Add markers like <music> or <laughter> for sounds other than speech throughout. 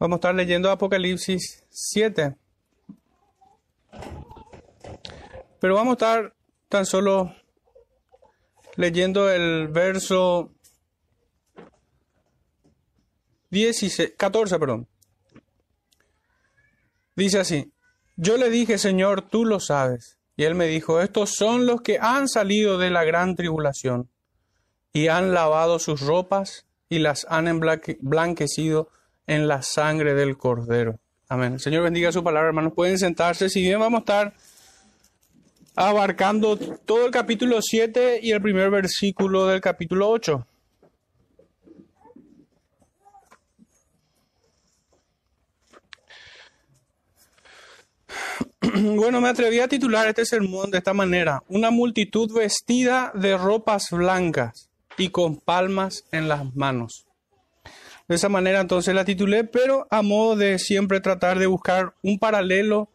Vamos a estar leyendo Apocalipsis 7. Pero vamos a estar tan solo leyendo el verso 16, 14, perdón. Dice así, yo le dije, Señor, tú lo sabes. Y él me dijo, estos son los que han salido de la gran tribulación y han lavado sus ropas y las han emblanquecido en la sangre del Cordero. Amén. El Señor bendiga su palabra, hermanos. Pueden sentarse. Si bien vamos a estar abarcando todo el capítulo 7 y el primer versículo del capítulo 8. <clears throat> Bueno, me atreví a titular este sermón de esta manera. Una multitud vestida de ropas blancas y con palmas en las manos. De esa manera entonces la titulé, pero a modo de siempre tratar de buscar un paralelo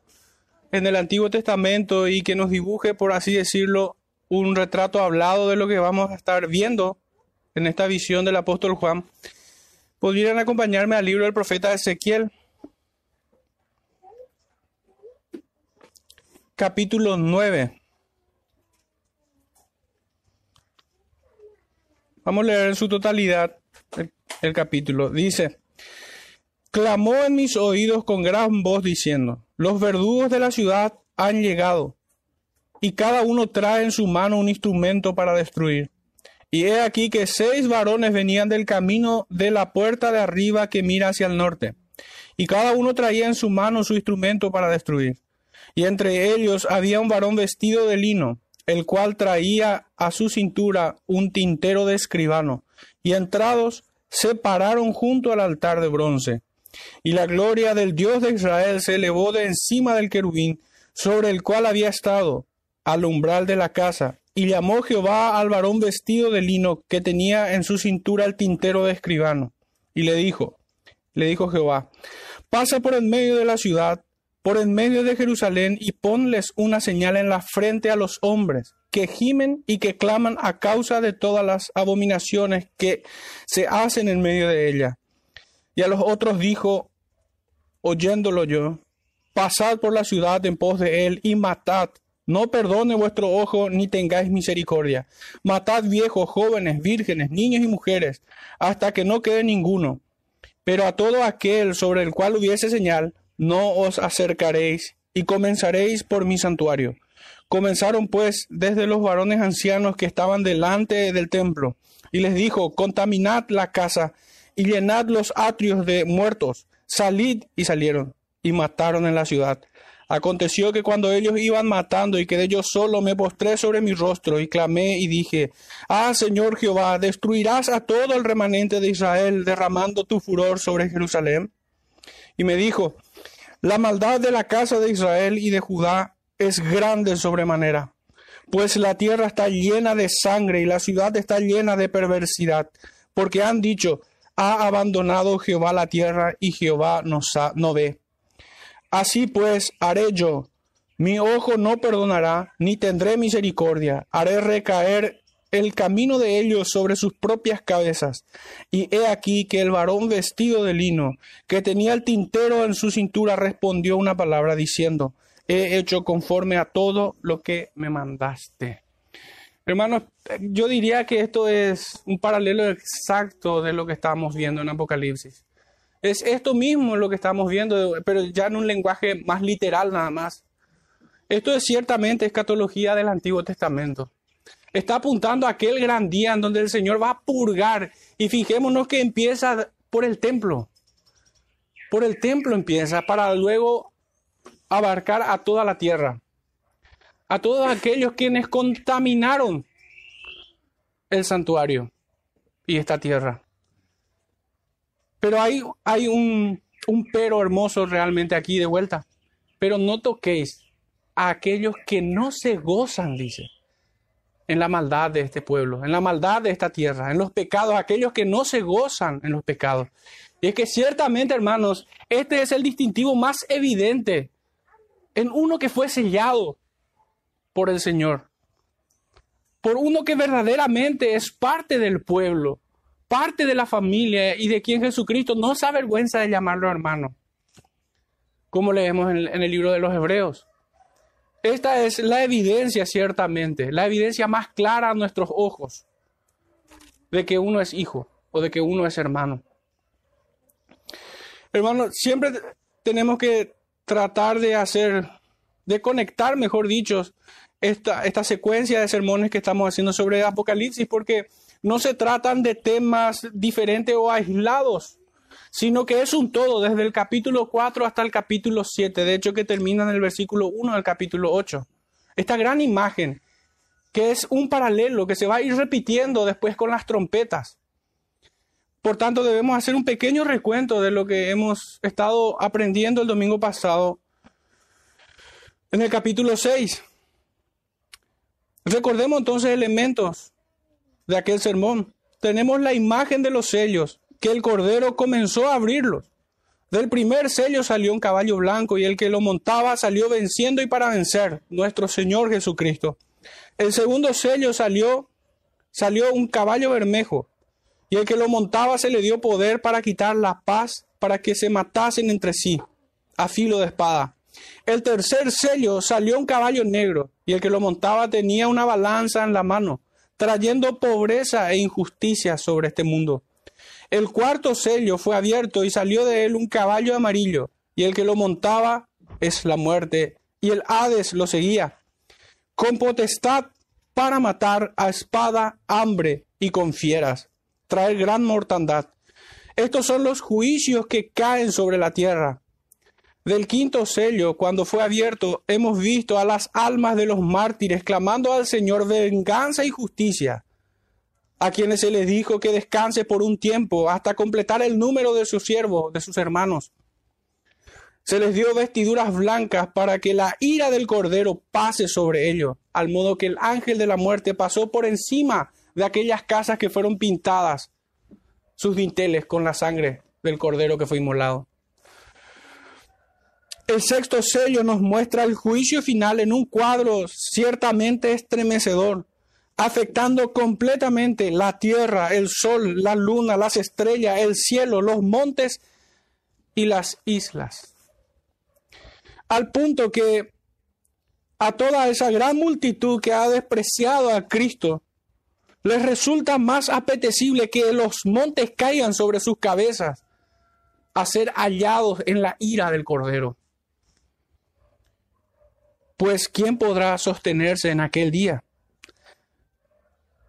en el Antiguo Testamento y que nos dibuje, por así decirlo, un retrato hablado de lo que vamos a estar viendo en esta visión del apóstol Juan, podrían acompañarme al libro del profeta Ezequiel, capítulo 9. Vamos a leer en su totalidad el, capítulo. Dice, clamó en mis oídos con gran voz diciendo, los verdugos de la ciudad han llegado, y cada uno trae en su mano un instrumento para destruir. Y he aquí que seis varones venían del camino de la puerta de arriba que mira hacia el norte, y cada uno traía en su mano su instrumento para destruir. Y entre ellos había un varón vestido de lino, el cual traía a su cintura un tintero de escribano, y entrados se pararon junto al altar de bronce. Y la gloria del Dios de Israel se elevó de encima del querubín sobre el cual había estado al umbral de la casa. Y llamó Jehová al varón vestido de lino que tenía en su cintura el tintero de escribano. Y le dijo, le dijo Jehová, pasa por en medio de la ciudad, por en medio de Jerusalén, y ponles una señal en la frente a los hombres, que gimen y que claman a causa de todas las abominaciones que se hacen en medio de ella. Y a los otros dijo, oyéndolo yo, pasad por la ciudad en pos de él y matad. No perdone vuestro ojo ni tengáis misericordia. Matad viejos, jóvenes, vírgenes, niños y mujeres, hasta que no quede ninguno. Pero a todo aquel sobre el cual hubiese señal, no os acercaréis, y comenzaréis por mi santuario. Comenzaron pues desde los varones ancianos que estaban delante del templo, y les dijo, contaminad la casa y llenad los atrios de muertos, salid y salieron, y mataron en la ciudad. Aconteció que cuando ellos iban matando y quedé yo solo, me postré sobre mi rostro y clamé y dije, Ah, Señor Jehová, ¿destruirás a todo el remanente de Israel derramando tu furor sobre Jerusalén? Y me dijo, La maldad de la casa de Israel y de Judá es grande sobremanera, pues la tierra está llena de sangre y la ciudad está llena de perversidad, porque han dicho, ha abandonado Jehová la tierra y Jehová no ve. Así pues haré yo, mi ojo no perdonará, ni tendré misericordia, haré recaer el camino de ellos sobre sus propias cabezas. Y he aquí que el varón vestido de lino, que tenía el tintero en su cintura, respondió una palabra diciendo, he hecho conforme a todo lo que me mandaste. Hermanos, yo diría que esto es un paralelo exacto de lo que estamos viendo en Apocalipsis. Es esto mismo lo que estamos viendo, pero ya en un lenguaje más literal nada más. Esto es ciertamente escatología del Antiguo Testamento. Está apuntando a aquel gran día en donde el Señor va a purgar. Y fijémonos que empieza por el templo. Por el templo empieza para luego abarcar a toda la tierra, a todos aquellos quienes contaminaron el santuario y esta tierra. Pero hay, hay un, un pero hermoso realmente aquí de vuelta. Pero no toquéis a aquellos que no se gozan, dice, en la maldad de este pueblo, en la maldad de esta tierra, en los pecados, aquellos que no se gozan en los pecados. Y es que ciertamente, hermanos, este es el distintivo más evidente en uno que fue sellado por el Señor, por uno que verdaderamente es parte del pueblo, parte de la familia y de quien Jesucristo no se avergüenza de llamarlo hermano, como leemos en, el libro de los Hebreos. Esta es la evidencia, ciertamente, la evidencia más clara a nuestros ojos de que uno es hijo o de que uno es hermano. Hermano, siempre tenemos que tratar de hacer, de conectar, mejor dicho, esta, esta secuencia de sermones que estamos haciendo sobre Apocalipsis, porque no se tratan de temas diferentes o aislados, sino que es un todo, desde el capítulo 4 hasta el capítulo 7, de hecho que termina en el versículo 1 del capítulo 8. Esta gran imagen, que es un paralelo que se va a ir repitiendo después con las trompetas. Por tanto, debemos hacer un pequeño recuento de lo que hemos estado aprendiendo el domingo pasado en el capítulo 6. Recordemos entonces elementos de aquel sermón. Tenemos la imagen de los sellos, que el Cordero comenzó a abrirlos. Del primer sello salió un caballo blanco y el que lo montaba salió venciendo y para vencer, nuestro Señor Jesucristo. El segundo sello salió, salió un caballo bermejo y el que lo montaba se le dio poder para quitar la paz, para que se matasen entre sí, a filo de espada. El tercer sello salió un caballo negro y el que lo montaba tenía una balanza en la mano trayendo pobreza e injusticia sobre este mundo. El cuarto sello fue abierto y salió de él un caballo amarillo, y el que lo montaba es la muerte, y el Hades lo seguía, con potestad para matar a espada, hambre y con fieras, traer gran mortandad. Estos son los juicios que caen sobre la tierra. Del quinto sello, cuando fue abierto, hemos visto a las almas de los mártires clamando al Señor venganza y justicia, a quienes se les dijo que descanse por un tiempo hasta completar el número de sus siervos, de sus hermanos. Se les dio vestiduras blancas para que la ira del Cordero pase sobre ellos, al modo que el ángel de la muerte pasó por encima de aquellas casas que fueron pintadas, sus dinteles con la sangre del Cordero que fue inmolado. El sexto sello nos muestra el juicio final en un cuadro ciertamente estremecedor, afectando completamente la tierra, el sol, la luna, las estrellas, el cielo, los montes y las islas. Al punto que a toda esa gran multitud que ha despreciado a Cristo, les resulta más apetecible que los montes caigan sobre sus cabezas a ser hallados en la ira del Cordero pues ¿quién podrá sostenerse en aquel día?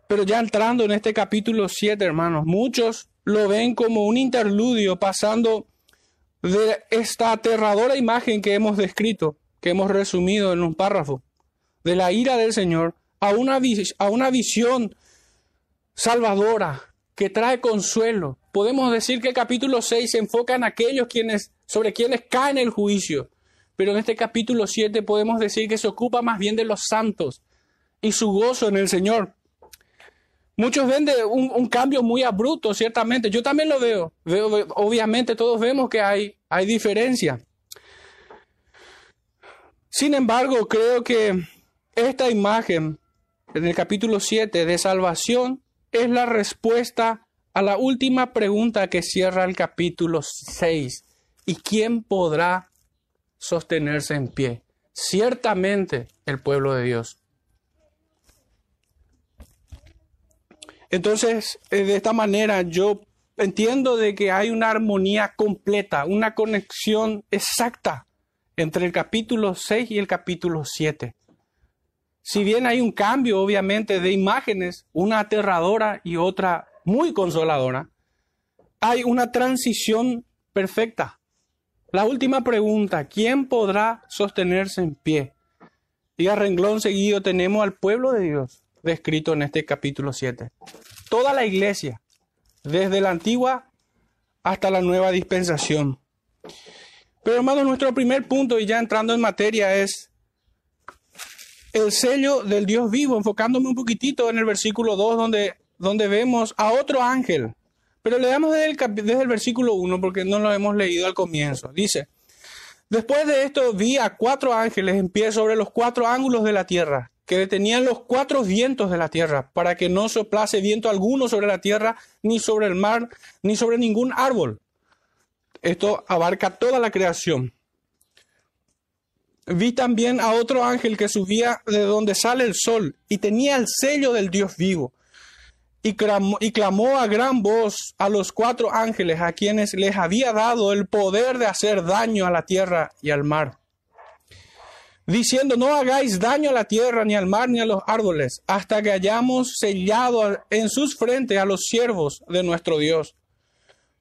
Pero ya entrando en este capítulo 7, hermanos, muchos lo ven como un interludio pasando de esta aterradora imagen que hemos descrito, que hemos resumido en un párrafo, de la ira del Señor, a una, a una visión salvadora que trae consuelo. Podemos decir que el capítulo 6 se enfoca en aquellos quienes, sobre quienes cae el juicio, pero en este capítulo 7 podemos decir que se ocupa más bien de los santos y su gozo en el Señor. Muchos ven de un, cambio muy abrupto, ciertamente. Yo también lo veo. veo. Obviamente todos vemos que hay, hay diferencia. Sin embargo, creo que esta imagen en el capítulo 7 de salvación es la respuesta a la última pregunta que cierra el capítulo 6. ¿Y quién podrá sostenerse en pie. Ciertamente el pueblo de Dios. Entonces, eh, de esta manera yo entiendo de que hay una armonía completa, una conexión exacta entre el capítulo 6 y el capítulo 7. Si bien hay un cambio, obviamente, de imágenes, una aterradora y otra muy consoladora, hay una transición perfecta. La última pregunta, ¿quién podrá sostenerse en pie? Y a renglón seguido tenemos al pueblo de Dios descrito en este capítulo 7. Toda la iglesia, desde la antigua hasta la nueva dispensación. Pero hermanos, nuestro primer punto, y ya entrando en materia, es el sello del Dios vivo, enfocándome un poquitito en el versículo 2, donde, donde vemos a otro ángel pero le damos desde el, desde el versículo 1 porque no lo hemos leído al comienzo. Dice, Después de esto vi a cuatro ángeles en pie sobre los cuatro ángulos de la tierra, que detenían los cuatro vientos de la tierra, para que no soplase viento alguno sobre la tierra, ni sobre el mar, ni sobre ningún árbol. Esto abarca toda la creación. Vi también a otro ángel que subía de donde sale el sol y tenía el sello del Dios vivo y clamó, a gran voz a los cuatro ángeles a quienes les había dado el poder de hacer daño a la tierra y al mar, diciendo, no hagáis daño a la tierra, ni al mar, ni a los árboles, hasta que hayamos sellado en sus frentes a los siervos de nuestro Dios.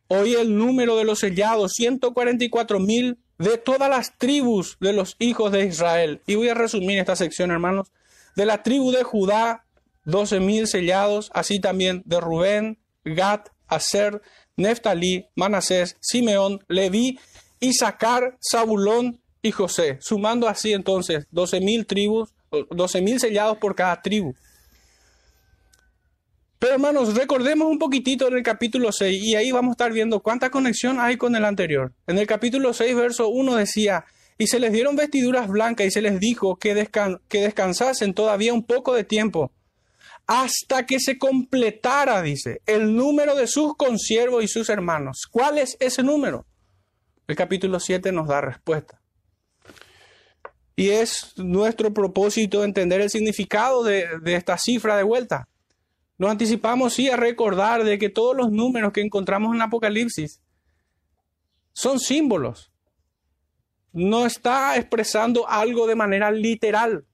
Hoy el número de los sellados, 144 mil de todas las tribus de los hijos de Israel. Y voy a resumir esta sección, hermanos. De la tribu de Judá, doce mil sellados, así también de Rubén, Gad, Aser, Neftalí, Manasés, Simeón, Leví, Isaacar, Zabulón y José, sumando así entonces doce mil tribus, doce mil sellados por cada tribu. Pero hermanos, recordemos un poquitito en el capítulo 6 y ahí vamos a estar viendo cuánta conexión hay con el anterior. En el capítulo 6, verso 1 decía, y se les dieron vestiduras blancas y se les dijo que, que descansasen todavía un poco de tiempo hasta que se completara, dice, el número de sus consiervos y sus hermanos. ¿Cuál es ese número? El capítulo 7 nos da respuesta. Y es nuestro propósito entender el significado de, esta cifra de vuelta. Nos anticipamos, sí, a recordar de que todos los números que encontramos en Apocalipsis son símbolos. No está expresando algo de manera literal.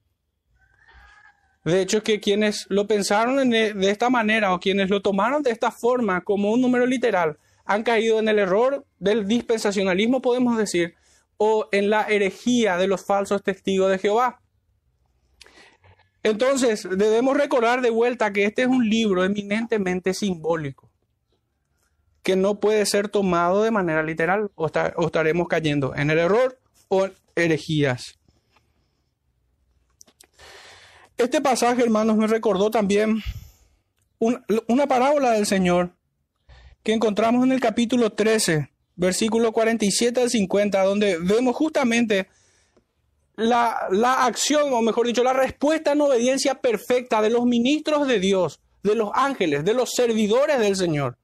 De hecho, que quienes lo pensaron de esta manera o quienes lo tomaron de esta forma como un número literal han caído en el error del dispensacionalismo, podemos decir, o en la herejía de los falsos testigos de Jehová. Entonces, debemos recordar de vuelta que este es un libro eminentemente simbólico, que no puede ser tomado de manera literal o, o estaremos cayendo en el error o herejías. Este pasaje, hermanos, me recordó también una parábola del Señor que encontramos en el capítulo 13, versículo 47 al 50, donde vemos justamente la, la, acción, o mejor dicho, la respuesta en obediencia perfecta de los ministros de Dios, de los ángeles, de los servidores del Señor.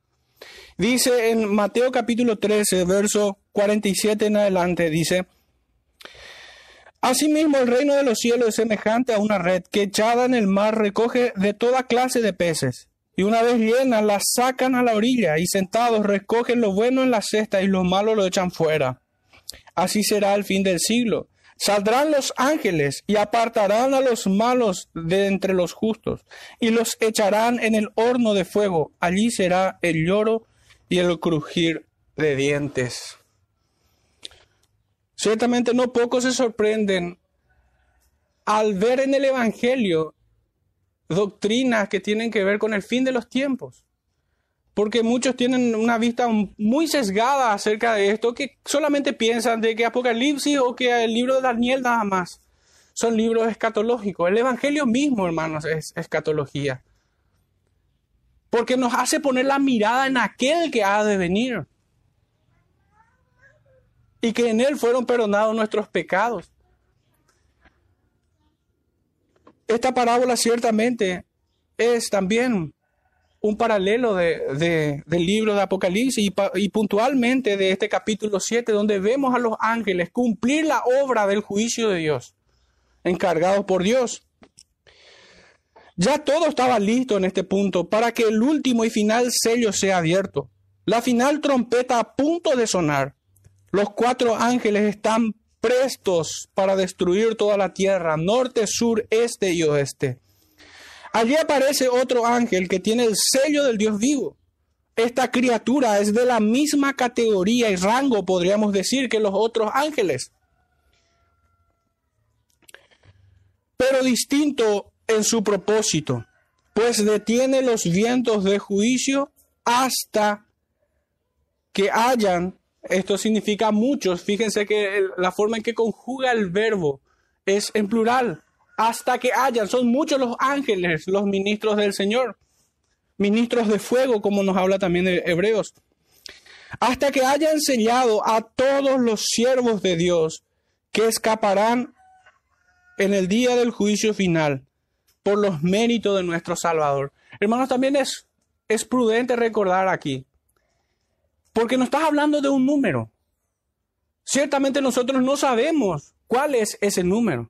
Dice en Mateo capítulo 13, verso 47 en adelante, dice, Asimismo, el reino de los cielos es semejante a una red que echada en el mar recoge de toda clase de peces. Y una vez llena, la sacan a la orilla y sentados recogen lo bueno en la cesta y lo malo lo echan fuera. Así será el fin del siglo. Saldrán los ángeles y apartarán a los malos de entre los justos y los echarán en el horno de fuego. Allí será el lloro y el crujir de dientes. Ciertamente no pocos se sorprenden al ver en el Evangelio doctrinas que tienen que ver con el fin de los tiempos. Porque muchos tienen una vista muy sesgada acerca de esto, que solamente piensan de que Apocalipsis o que el libro de Daniel nada más son libros escatológicos. El Evangelio mismo, hermanos, es escatología. Porque nos hace poner la mirada en aquel que ha de venir y que en Él fueron perdonados nuestros pecados. Esta parábola ciertamente es también un paralelo de, del libro de Apocalipsis y, y, puntualmente de este capítulo 7, donde vemos a los ángeles cumplir la obra del juicio de Dios, encargados por Dios. Ya todo estaba listo en este punto para que el último y final sello sea abierto. La final trompeta a punto de sonar. Los cuatro ángeles están prestos para destruir toda la tierra, norte, sur, este y oeste. Allí aparece otro ángel que tiene el sello del Dios vivo. Esta criatura es de la misma categoría y rango, podríamos decir, que los otros ángeles. Pero distinto en su propósito, pues detiene los vientos de juicio hasta que hayan esto significa muchos. Fíjense que la forma en que conjuga el verbo es en plural. Hasta que hayan. Son muchos los ángeles, los ministros del Señor. Ministros de fuego, como nos habla también de Hebreos. hasta que haya enseñado a todos los siervos de Dios que escaparán en el día del juicio final por los méritos de nuestro Salvador. Hermanos, también es, es prudente recordar aquí, porque no estás hablando de un número. Ciertamente nosotros no sabemos cuál es ese número.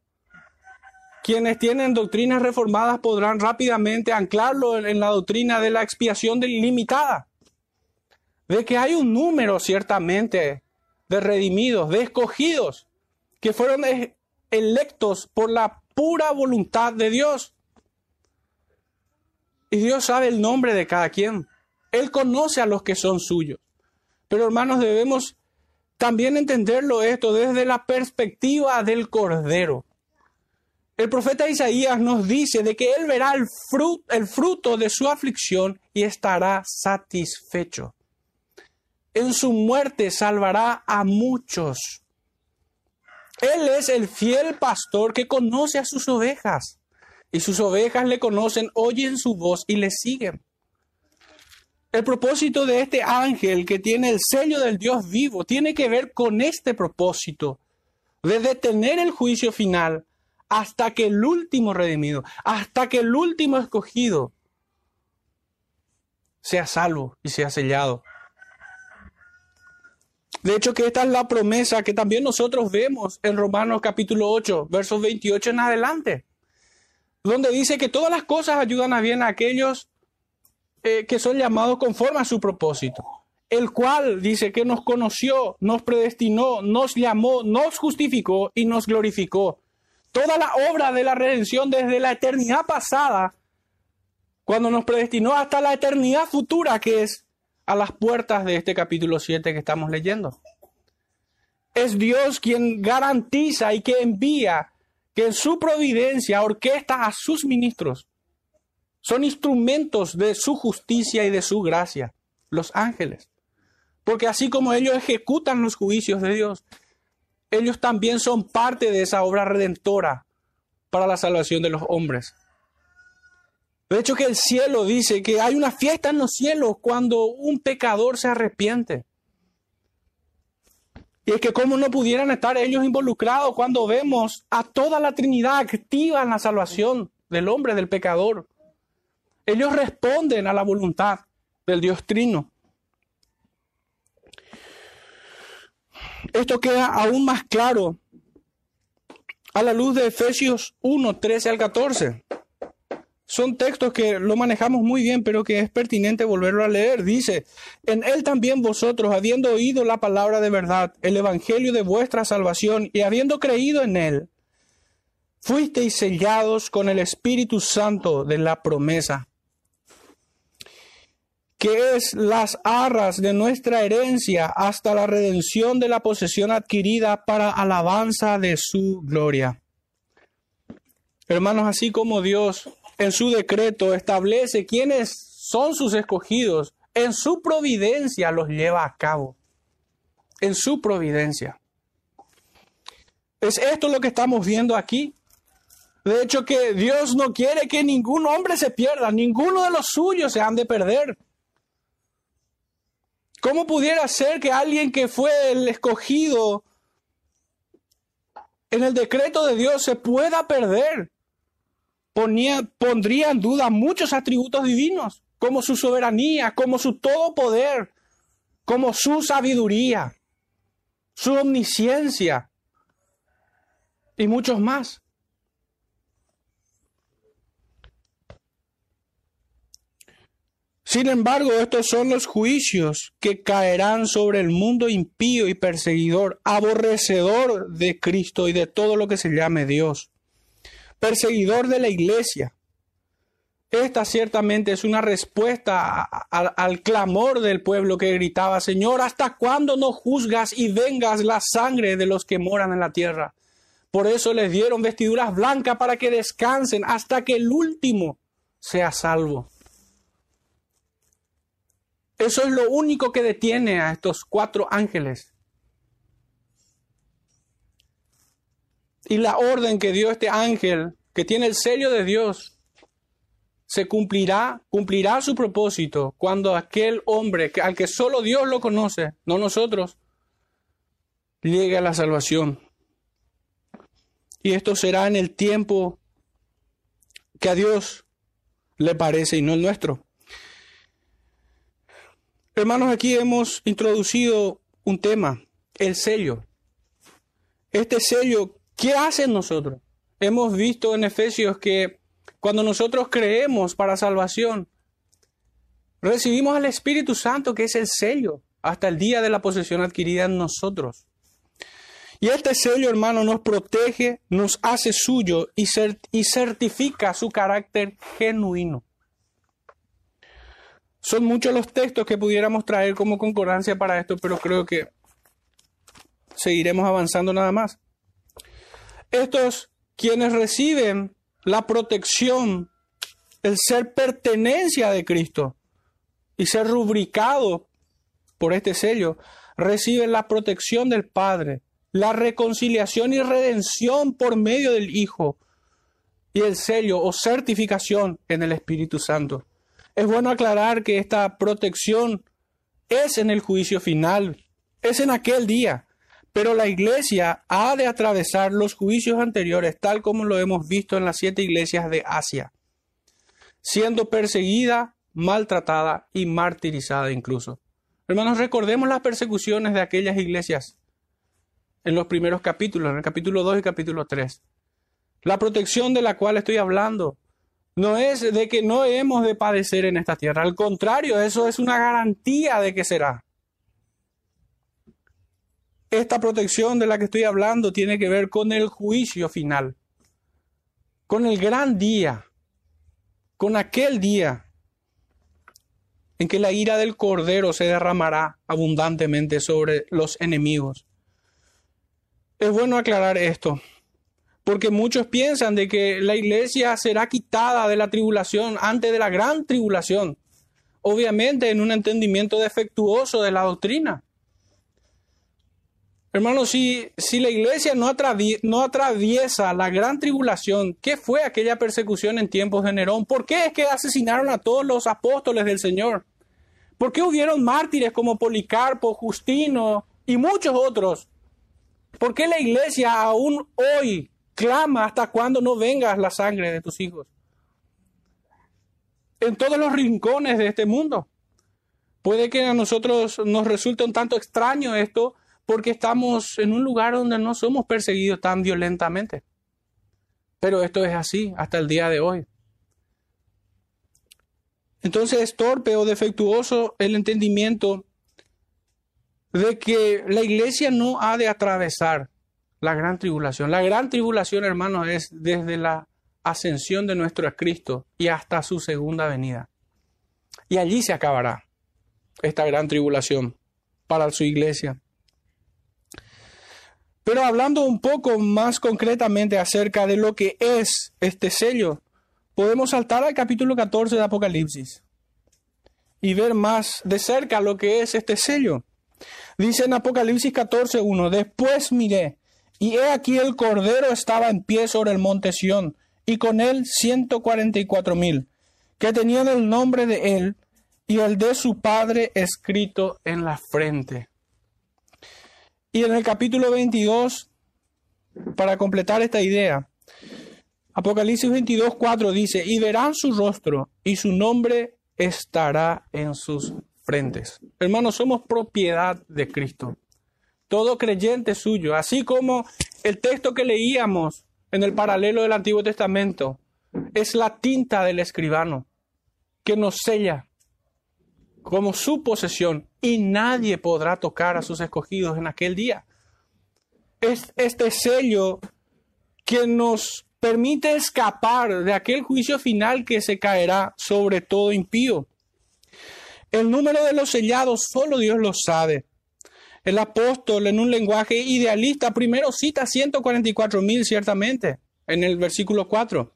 Quienes tienen doctrinas reformadas podrán rápidamente anclarlo en la doctrina de la expiación delimitada, de que hay un número ciertamente de redimidos, de escogidos, que fueron electos por la pura voluntad de Dios. Y Dios sabe el nombre de cada quien. Él conoce a los que son suyos. Pero hermanos, debemos también entenderlo esto desde la perspectiva del Cordero. El profeta Isaías nos dice de que él verá el fruto, el fruto de su aflicción y estará satisfecho. En su muerte salvará a muchos. Él es el fiel pastor que conoce a sus ovejas y sus ovejas le conocen, oyen su voz y le siguen. El propósito de este ángel que tiene el sello del Dios vivo tiene que ver con este propósito de detener el juicio final hasta que el último redimido, hasta que el último escogido sea salvo y sea sellado. De hecho, que esta es la promesa que también nosotros vemos en Romanos capítulo 8, versos 28 en adelante, donde dice que todas las cosas ayudan a bien a aquellos eh, que son llamados conforme a su propósito, el cual dice que nos conoció, nos predestinó, nos llamó, nos justificó y nos glorificó. Toda la obra de la redención desde la eternidad pasada, cuando nos predestinó hasta la eternidad futura, que es a las puertas de este capítulo 7 que estamos leyendo. Es Dios quien garantiza y que envía que en su providencia orquesta a sus ministros. Son instrumentos de su justicia y de su gracia, los ángeles. Porque así como ellos ejecutan los juicios de Dios, ellos también son parte de esa obra redentora para la salvación de los hombres. De hecho que el cielo dice que hay una fiesta en los cielos cuando un pecador se arrepiente. Y es que cómo no pudieran estar ellos involucrados cuando vemos a toda la Trinidad activa en la salvación del hombre, del pecador. Ellos responden a la voluntad del Dios Trino. Esto queda aún más claro a la luz de Efesios 1, 13 al 14 son textos que lo manejamos muy bien, pero que es pertinente volverlo a leer. Dice, en él también vosotros, habiendo oído la palabra de verdad, el evangelio de vuestra salvación, y habiendo creído en él, fuisteis sellados con el Espíritu Santo de la promesa, que es las arras de nuestra herencia hasta la redención de la posesión adquirida para alabanza de su gloria. Hermanos, así como Dios en su decreto establece quiénes son sus escogidos, en su providencia los lleva a cabo. En su providencia. Es esto lo que estamos viendo aquí. De hecho, que Dios no quiere que ningún hombre se pierda, ninguno de los suyos se han de perder. ¿Cómo pudiera ser que alguien que fue el escogido en el decreto de Dios se pueda perder? pondría en duda muchos atributos divinos, como su soberanía, como su todo poder, como su sabiduría, su omnisciencia y muchos más. Sin embargo, estos son los juicios que caerán sobre el mundo impío y perseguidor, aborrecedor de Cristo y de todo lo que se llame Dios perseguidor de la iglesia. Esta ciertamente es una respuesta al clamor del pueblo que gritaba, Señor, ¿hasta cuándo no juzgas y vengas la sangre de los que moran en la tierra? Por eso les dieron vestiduras blancas para que descansen hasta que el último sea salvo. Eso es lo único que detiene a estos cuatro ángeles y la orden que dio este ángel, que tiene el sello de Dios, se cumplirá, cumplirá su propósito cuando aquel hombre al que solo Dios lo conoce, no nosotros, llegue a la salvación. Y esto será en el tiempo que a Dios le parece y no el nuestro. Hermanos, aquí hemos introducido un tema, el sello. Este sello, ¿qué hace en nosotros? Hemos visto en Efesios que cuando nosotros creemos para salvación, recibimos al Espíritu Santo, que es el sello, hasta el día de la posesión adquirida en nosotros. Y este sello, hermano, nos protege, nos hace suyo y, y certifica su carácter genuino. Son muchos los textos que pudiéramos traer como concordancia para esto, pero creo que seguiremos avanzando nada más. Estos quienes reciben la protección, el ser pertenencia de Cristo y ser rubricado por este sello, reciben la protección del Padre, la reconciliación y redención por medio del Hijo y el sello o certificación en el Espíritu Santo. Es bueno aclarar que esta protección es en el juicio final, es en aquel día, pero la iglesia ha de atravesar los juicios anteriores, tal como lo hemos visto en las siete iglesias de Asia, siendo perseguida, maltratada y martirizada incluso. Hermanos, recordemos las persecuciones de aquellas iglesias en los primeros capítulos, en el capítulo 2 y capítulo 3. La protección de la cual estoy hablando no es de que no hemos de padecer en esta tierra. Al contrario, eso es una garantía de que será. Esta protección de la que estoy hablando tiene que ver con el juicio final, con el gran día, con aquel día en que la ira del Cordero se derramará abundantemente sobre los enemigos. Es bueno aclarar esto porque muchos piensan de que la iglesia será quitada de la tribulación antes de la gran tribulación, obviamente en un entendimiento defectuoso de la doctrina. Hermanos, si, si la iglesia no, no atraviesa la gran tribulación, ¿qué fue aquella persecución en tiempos de Nerón? ¿Por qué es que asesinaron a todos los apóstoles del Señor? ¿Por qué hubieron mártires como Policarpo, Justino y muchos otros? ¿Por qué la iglesia aún hoy Clama hasta cuando no vengas la sangre de tus hijos. En todos los rincones de este mundo. Puede que a nosotros nos resulte un tanto extraño esto porque estamos en un lugar donde no somos perseguidos tan violentamente. Pero esto es así hasta el día de hoy. Entonces es torpe o defectuoso el entendimiento de que la iglesia no ha de atravesar la gran tribulación. La gran tribulación, hermanos, es desde la ascensión de nuestro Cristo y hasta su segunda venida. Y allí se acabará esta gran tribulación para su iglesia. Pero hablando un poco más concretamente acerca de lo que es este sello, podemos saltar al capítulo 14 de Apocalipsis y ver más de cerca lo que es este sello. Dice en Apocalipsis 14.1, después miré y he aquí el Cordero estaba en pie sobre el monte Sión, y con él ciento cuarenta y cuatro mil, que tenían el nombre de él y el de su padre escrito en la frente. Y en el capítulo 22, para completar esta idea, Apocalipsis 22, 4 dice, y verán su rostro y su nombre estará en sus frentes. Hermanos, somos propiedad de Cristo todo creyente suyo, así como el texto que leíamos en el paralelo del Antiguo Testamento, es la tinta del escribano que nos sella como su posesión y nadie podrá tocar a sus escogidos en aquel día. Es este sello que nos permite escapar de aquel juicio final que se caerá sobre todo impío. El número de los sellados solo Dios lo sabe. El apóstol en un lenguaje idealista primero cita 144 mil ciertamente en el versículo 4,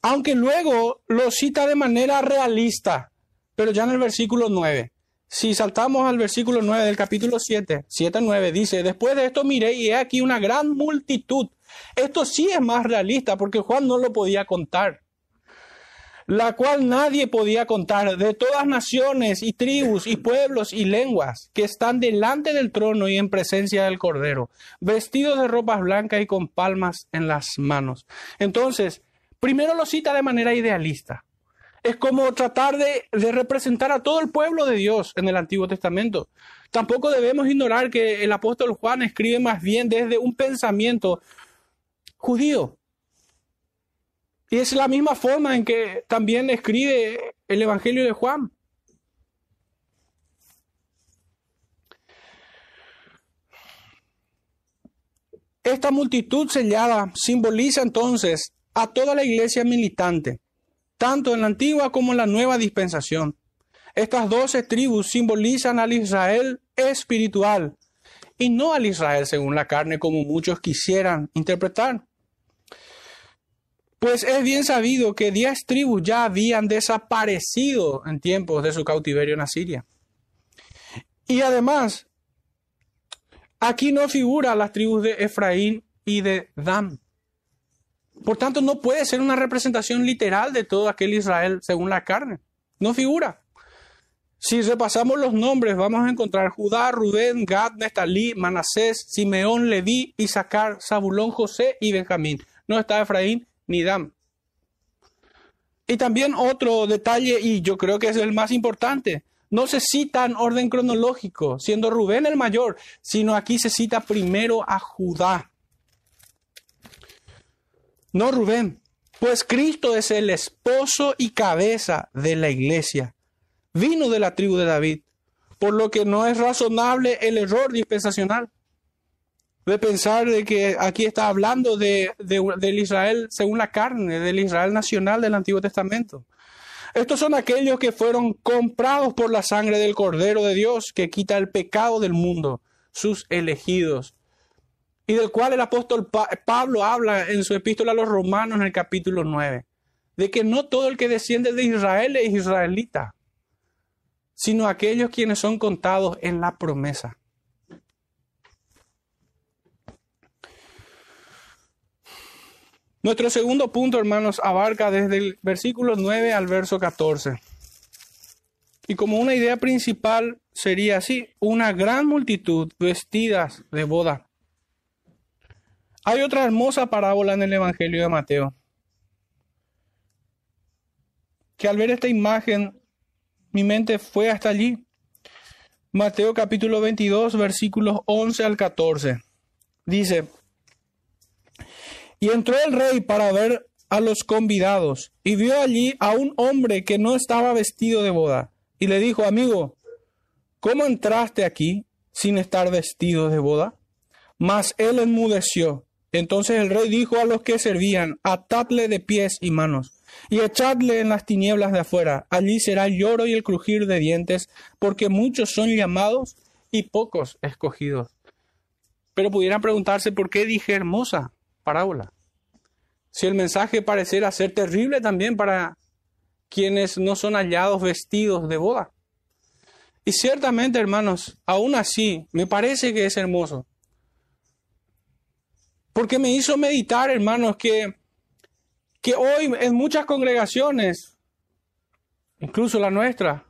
aunque luego lo cita de manera realista, pero ya en el versículo 9. Si saltamos al versículo 9 del capítulo 7, 7 9, dice, después de esto miré y he aquí una gran multitud. Esto sí es más realista porque Juan no lo podía contar. La cual nadie podía contar, de todas naciones y tribus y pueblos y lenguas, que están delante del trono y en presencia del Cordero, vestidos de ropas blancas y con palmas en las manos. Entonces, primero lo cita de manera idealista. Es como tratar de, de representar a todo el pueblo de Dios en el Antiguo Testamento. Tampoco debemos ignorar que el apóstol Juan escribe más bien desde un pensamiento judío, y es la misma forma en que también escribe el Evangelio de Juan. Esta multitud sellada simboliza entonces a toda la iglesia militante, tanto en la antigua como en la nueva dispensación. Estas doce tribus simbolizan al Israel espiritual y no al Israel según la carne como muchos quisieran interpretar. Pues es bien sabido que diez tribus ya habían desaparecido en tiempos de su cautiverio en Asiria. Y además, aquí no figura las tribus de Efraín y de Dan. Por tanto, no puede ser una representación literal de todo aquel Israel según la carne. No figura. Si repasamos los nombres, vamos a encontrar Judá, Rubén, Gad, Nestalí, Manasés, Simeón, Leví, Isaacar, Zabulón, José y Benjamín. No está Efraín Y también otro detalle, y yo creo que es el más importante, no se cita en orden cronológico, siendo Rubén el mayor, sino aquí se cita primero a Judá. No Rubén, pues Cristo es el esposo y cabeza de la iglesia. Vino de la tribu de David, por lo que no es razonable el error dispensacional de pensar de que aquí está hablando de, del Israel según la carne, del Israel nacional del Antiguo Testamento. Estos son aquellos que fueron comprados por la sangre del Cordero de Dios que quita el pecado del mundo, sus elegidos, y del cual el apóstol Pablo habla en su epístola a los romanos en el capítulo 9, de que no todo el que desciende de Israel es israelita, sino aquellos quienes son contados en la promesa. Nuestro segundo punto, hermanos, abarca desde el versículo 9 al verso 14. Y como una idea principal sería así, una gran multitud vestidas de boda. Hay otra hermosa parábola en el Evangelio de Mateo, que al ver esta imagen, mi mente fue hasta allí. Mateo capítulo 22, versículos 11 al 14. Dice, y entró el rey para ver a los convidados y vio allí a un hombre que no estaba vestido de boda. Y le dijo, amigo, ¿cómo entraste aquí sin estar vestido de boda? Mas él enmudeció. Entonces el rey dijo a los que servían, atadle de pies y manos y echadle en las tinieblas de afuera. Allí será el lloro y el crujir de dientes, porque muchos son llamados y pocos escogidos. Pero pudieran preguntarse por qué dije hermosa parábola. Si el mensaje pareciera ser terrible también para quienes no son hallados vestidos de boda. Y ciertamente, hermanos, aún así, me parece que es hermoso. Porque me hizo meditar, hermanos, que, que hoy en muchas congregaciones, incluso la nuestra,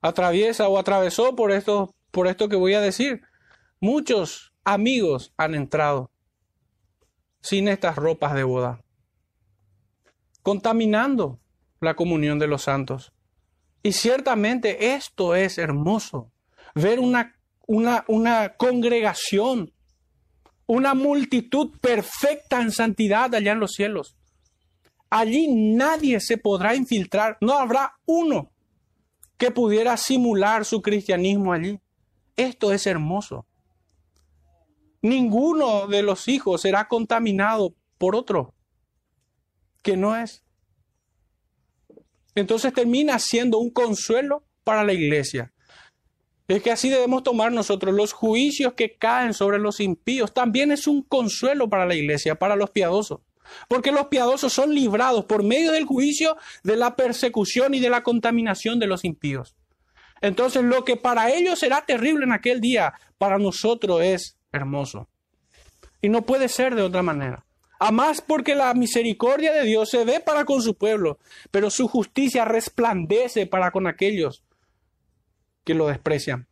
atraviesa o atravesó por esto, por esto que voy a decir. Muchos amigos han entrado sin estas ropas de boda, contaminando la comunión de los santos. Y ciertamente esto es hermoso, ver una, una, una congregación, una multitud perfecta en santidad allá en los cielos. Allí nadie se podrá infiltrar, no habrá uno que pudiera simular su cristianismo allí. Esto es hermoso ninguno de los hijos será contaminado por otro que no es. Entonces termina siendo un consuelo para la iglesia. Es que así debemos tomar nosotros los juicios que caen sobre los impíos. También es un consuelo para la iglesia, para los piadosos. Porque los piadosos son librados por medio del juicio de la persecución y de la contaminación de los impíos. Entonces lo que para ellos será terrible en aquel día, para nosotros es hermoso. Y no puede ser de otra manera. A más porque la misericordia de Dios se ve para con su pueblo, pero su justicia resplandece para con aquellos que lo desprecian.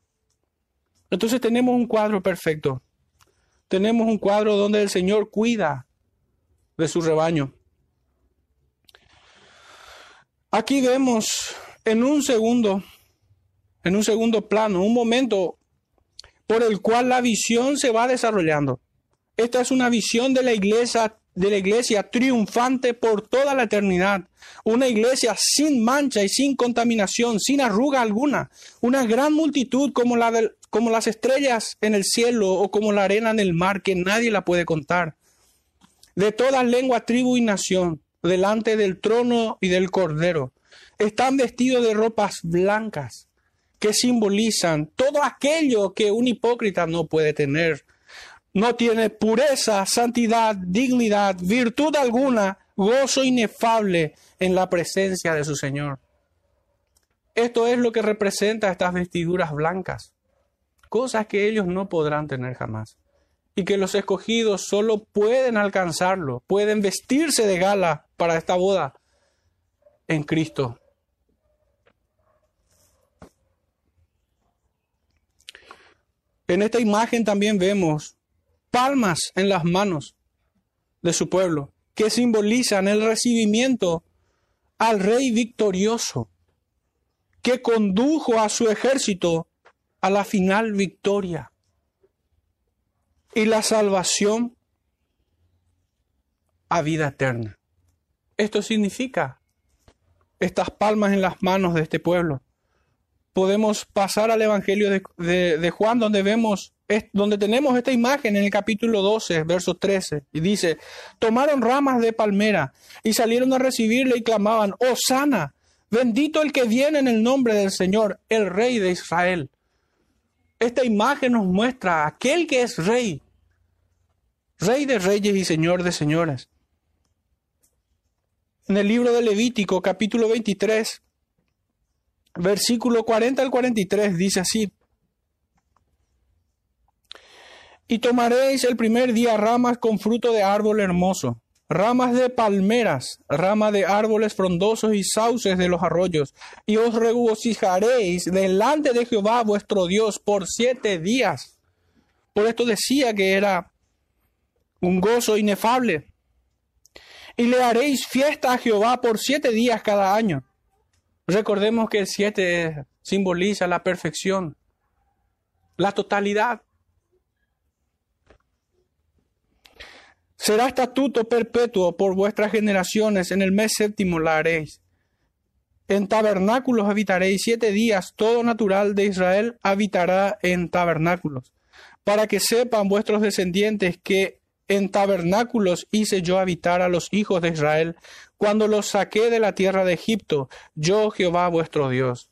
Entonces tenemos un cuadro perfecto. Tenemos un cuadro donde el Señor cuida de su rebaño. Aquí vemos en un segundo, en un segundo plano, un momento por el cual la visión se va desarrollando. Esta es una visión de la iglesia, de la iglesia triunfante por toda la eternidad. Una iglesia sin mancha y sin contaminación, sin arruga alguna. Una gran multitud como, como las estrellas en el cielo o como la arena en el mar, que nadie la puede contar. De toda lengua, tribu y nación, delante del trono y del cordero. Están vestidos de ropas blancas que simbolizan todo aquello que un hipócrita no puede tener. No tiene pureza, santidad, dignidad, virtud alguna, gozo inefable en la presencia de su Señor. Esto es lo que representa estas vestiduras blancas, cosas que ellos no podrán tener jamás y que los escogidos solo pueden alcanzarlo, pueden vestirse de gala para esta boda en Cristo. En esta imagen también vemos palmas en las manos de su pueblo, que simbolizan el recibimiento al rey victorioso, que condujo a su ejército a la final victoria y la salvación a vida eterna. Esto significa estas palmas en las manos de este pueblo podemos pasar al Evangelio de, Juan, donde vemos, donde tenemos esta imagen en el capítulo 12, verso 13, y dice, tomaron ramas de palmera y salieron a recibirle y clamaban, oh sana, bendito el que viene en el nombre del Señor, el Rey de Israel. Esta imagen nos muestra a aquel que es Rey, Rey de reyes y Señor de señores. En el libro de Levítico, capítulo 23, versículo 40 al 43 dice así. Y tomaréis el primer día ramas con fruto de árbol hermoso, ramas de palmeras, ramas de árboles frondosos y sauces de los arroyos, y os regocijaréis delante de Jehová vuestro Dios por siete días. Por esto decía que era un gozo inefable. Y le haréis fiesta a Jehová por siete días cada año. Recordemos que el siete simboliza la perfección, la totalidad. Será estatuto perpetuo por vuestras generaciones, en el mes séptimo la haréis. En tabernáculos habitaréis siete días, todo natural de Israel habitará en tabernáculos, para que sepan vuestros descendientes que en tabernáculos hice yo habitar a los hijos de Israel, cuando los saqué de la tierra de Egipto, yo Jehová vuestro Dios.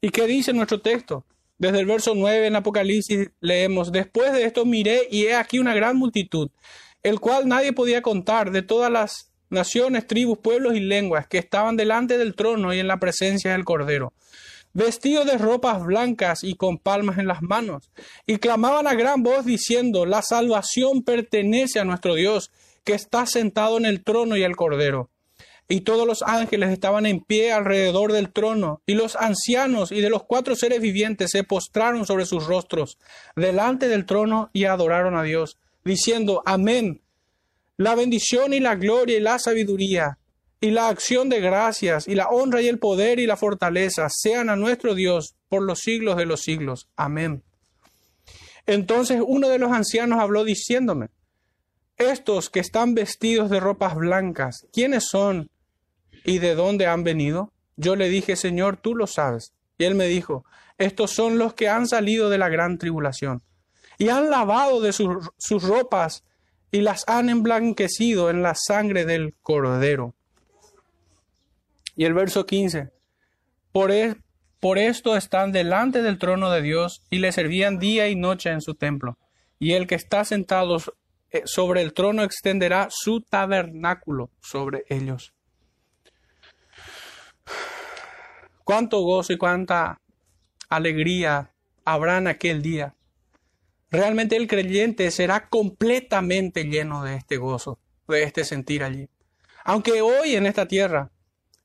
¿Y qué dice nuestro texto? Desde el verso 9 en Apocalipsis leemos, después de esto miré y he aquí una gran multitud, el cual nadie podía contar, de todas las naciones, tribus, pueblos y lenguas, que estaban delante del trono y en la presencia del Cordero, vestidos de ropas blancas y con palmas en las manos, y clamaban a gran voz diciendo, la salvación pertenece a nuestro Dios, que está sentado en el trono y el cordero. Y todos los ángeles estaban en pie alrededor del trono, y los ancianos y de los cuatro seres vivientes se postraron sobre sus rostros delante del trono y adoraron a Dios, diciendo, Amén. La bendición y la gloria y la sabiduría y la acción de gracias y la honra y el poder y la fortaleza sean a nuestro Dios por los siglos de los siglos. Amén. Entonces uno de los ancianos habló diciéndome, estos que están vestidos de ropas blancas, ¿quiénes son y de dónde han venido? Yo le dije, Señor, tú lo sabes. Y él me dijo, estos son los que han salido de la gran tribulación y han lavado de sus, ropas y las han emblanquecido en la sangre del cordero. Y el verso 15, por, e, por esto están delante del trono de Dios y le servían día y noche en su templo. Y el que está sentado sobre el trono extenderá su tabernáculo sobre ellos. Cuánto gozo y cuánta alegría habrá en aquel día. Realmente el creyente será completamente lleno de este gozo. de este sentir allí. Aunque hoy en esta tierra,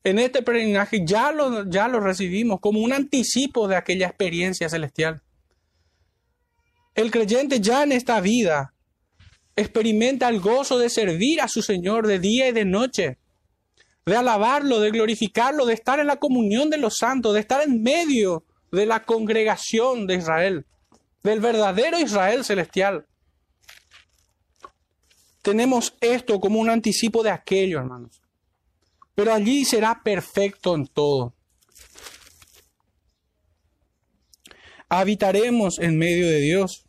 en este peregrinaje, ya lo, ya lo recibimos como un anticipo de aquella experiencia celestial. El creyente ya en esta vida experimenta el gozo de servir a su Señor de día y de noche, de alabarlo, de glorificarlo, de estar en la comunión de los santos, de estar en medio de la congregación de Israel, del verdadero Israel celestial. Tenemos esto como un anticipo de aquello, hermanos. Pero allí será perfecto en todo. Habitaremos en medio de Dios.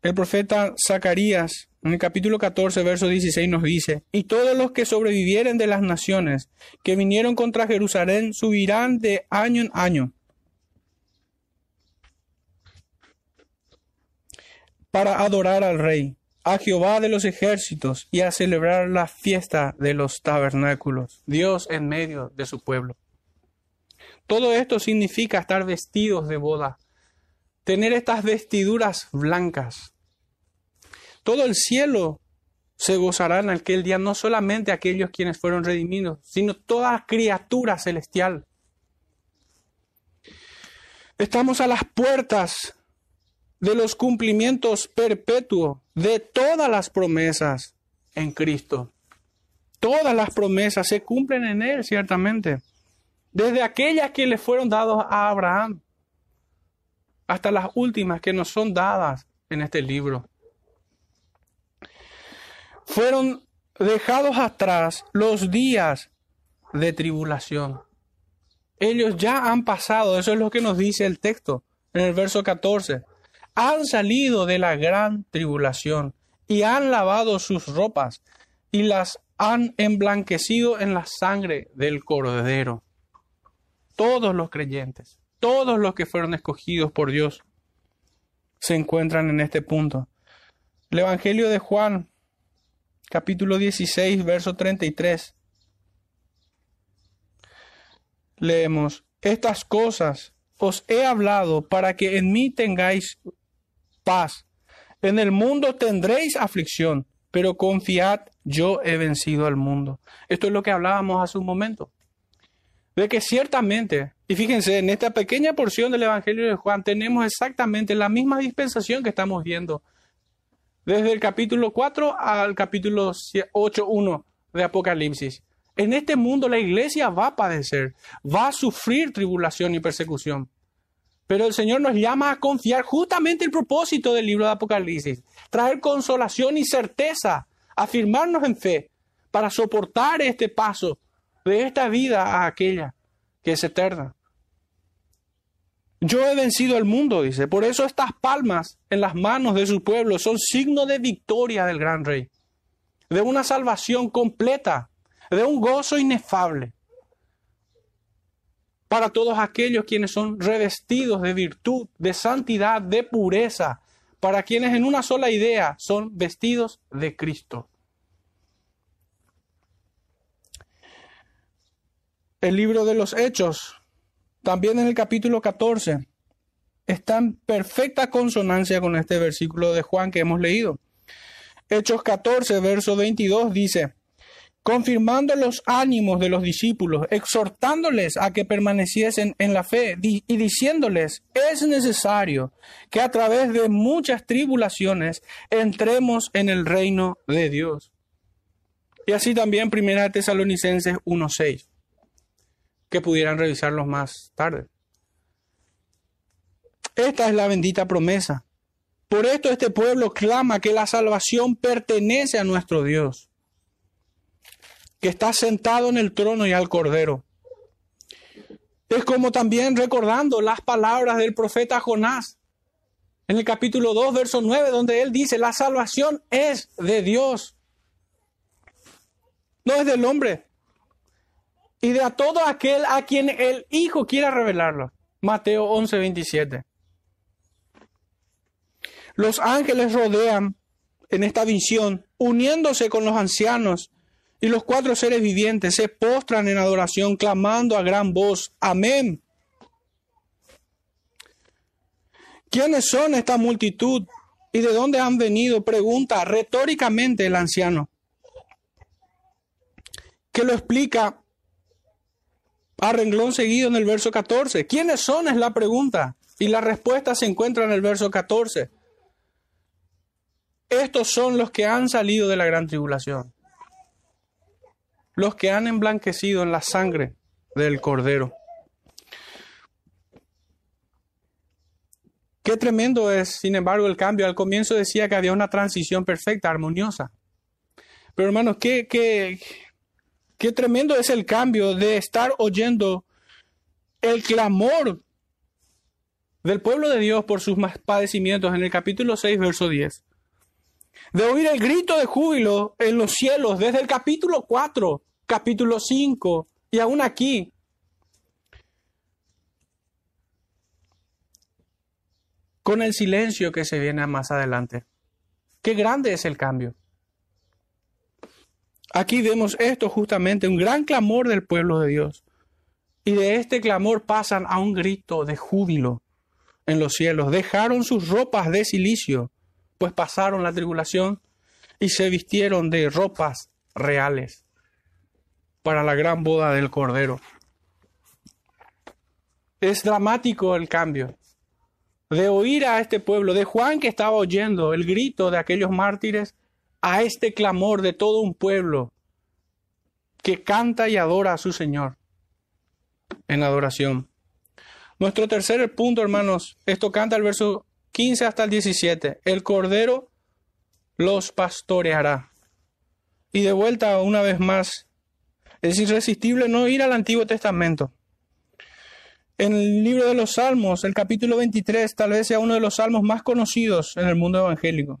El profeta Zacarías, en el capítulo 14, verso 16, nos dice, y todos los que sobrevivieren de las naciones que vinieron contra Jerusalén subirán de año en año para adorar al Rey, a Jehová de los ejércitos y a celebrar la fiesta de los tabernáculos, Dios en medio de su pueblo. Todo esto significa estar vestidos de boda, tener estas vestiduras blancas. Todo el cielo se gozará en aquel día, no solamente aquellos quienes fueron redimidos, sino toda criatura celestial. Estamos a las puertas de los cumplimientos perpetuos de todas las promesas en Cristo. Todas las promesas se cumplen en Él, ciertamente. Desde aquellas que le fueron dadas a Abraham hasta las últimas que nos son dadas en este libro. Fueron dejados atrás los días de tribulación. Ellos ya han pasado, eso es lo que nos dice el texto en el verso 14. Han salido de la gran tribulación y han lavado sus ropas y las han emblanquecido en la sangre del cordero. Todos los creyentes todos los que fueron escogidos por Dios se encuentran en este punto. El Evangelio de Juan, capítulo 16, verso 33. Leemos, estas cosas os he hablado para que en mí tengáis paz. En el mundo tendréis aflicción, pero confiad, yo he vencido al mundo. Esto es lo que hablábamos hace un momento de que ciertamente, y fíjense, en esta pequeña porción del Evangelio de Juan tenemos exactamente la misma dispensación que estamos viendo desde el capítulo 4 al capítulo 8.1 de Apocalipsis. En este mundo la iglesia va a padecer, va a sufrir tribulación y persecución. Pero el Señor nos llama a confiar justamente el propósito del libro de Apocalipsis, traer consolación y certeza, afirmarnos en fe para soportar este paso de esta vida a aquella que es eterna. Yo he vencido al mundo, dice. Por eso estas palmas en las manos de su pueblo son signo de victoria del gran rey, de una salvación completa, de un gozo inefable para todos aquellos quienes son revestidos de virtud, de santidad, de pureza, para quienes en una sola idea son vestidos de Cristo. El libro de los Hechos, también en el capítulo 14, está en perfecta consonancia con este versículo de Juan que hemos leído. Hechos 14, verso 22 dice, confirmando los ánimos de los discípulos, exhortándoles a que permaneciesen en la fe y diciéndoles, es necesario que a través de muchas tribulaciones entremos en el reino de Dios. Y así también Primera Tesalonicenses 1.6 que pudieran revisarlos más tarde. Esta es la bendita promesa. Por esto este pueblo clama que la salvación pertenece a nuestro Dios, que está sentado en el trono y al cordero. Es como también recordando las palabras del profeta Jonás en el capítulo 2, verso 9, donde él dice, la salvación es de Dios, no es del hombre y de a todo aquel a quien el Hijo quiera revelarlo. Mateo 11, 27. Los ángeles rodean en esta visión, uniéndose con los ancianos y los cuatro seres vivientes, se postran en adoración, clamando a gran voz, amén. ¿Quiénes son esta multitud y de dónde han venido? Pregunta retóricamente el anciano, que lo explica a renglón seguido en el verso 14. ¿Quiénes son? Es la pregunta. Y la respuesta se encuentra en el verso 14. Estos son los que han salido de la gran tribulación, los que han emblanquecido en la sangre del Cordero. Qué tremendo es, sin embargo, el cambio. Al comienzo decía que había una transición perfecta, armoniosa. Pero hermanos, qué, qué, qué tremendo es el cambio de estar oyendo el clamor del pueblo de Dios por sus padecimientos en el capítulo 6, verso 10. De oír el grito de júbilo en los cielos desde el capítulo 4, capítulo 5 y aún aquí. Con el silencio que se viene más adelante. Qué grande es el cambio. Aquí vemos esto justamente, un gran clamor del pueblo de Dios. Y de este clamor pasan a un grito de júbilo en los cielos. Dejaron sus ropas de silicio, pues pasaron la tribulación y se vistieron de ropas reales para la gran boda del Cordero. Es dramático el cambio. De oír a este pueblo, de Juan que estaba oyendo el grito de aquellos mártires, a este clamor de todo un pueblo que canta y adora a su Señor en adoración. Nuestro tercer punto, hermanos, esto canta el verso 15 hasta el 17. El Cordero los pastoreará. Y de vuelta una vez más, es irresistible no ir al Antiguo Testamento. En el libro de los Salmos, el capítulo 23, tal vez sea uno de los salmos más conocidos en el mundo evangélico.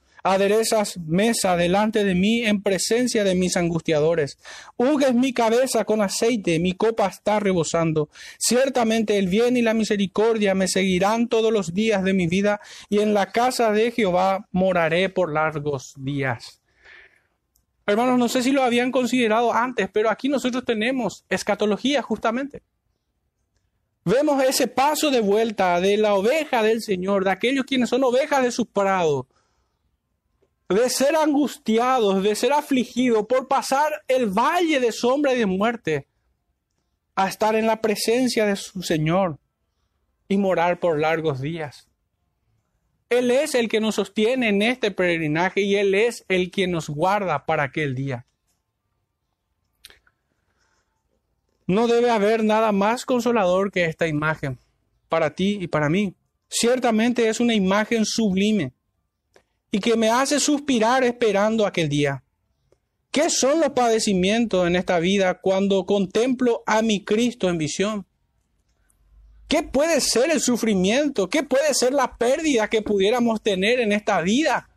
aderezas mesa delante de mí en presencia de mis angustiadores. Hugues mi cabeza con aceite, mi copa está rebosando. Ciertamente el bien y la misericordia me seguirán todos los días de mi vida, y en la casa de Jehová moraré por largos días. Hermanos, no sé si lo habían considerado antes, pero aquí nosotros tenemos escatología justamente. Vemos ese paso de vuelta de la oveja del Señor, de aquellos quienes son ovejas de su prado, de ser angustiados, de ser afligidos por pasar el valle de sombra y de muerte, a estar en la presencia de su Señor y morar por largos días. Él es el que nos sostiene en este peregrinaje y Él es el que nos guarda para aquel día. No debe haber nada más consolador que esta imagen, para ti y para mí. Ciertamente es una imagen sublime y que me hace suspirar esperando aquel día. ¿Qué son los padecimientos en esta vida cuando contemplo a mi Cristo en visión? ¿Qué puede ser el sufrimiento? ¿Qué puede ser la pérdida que pudiéramos tener en esta vida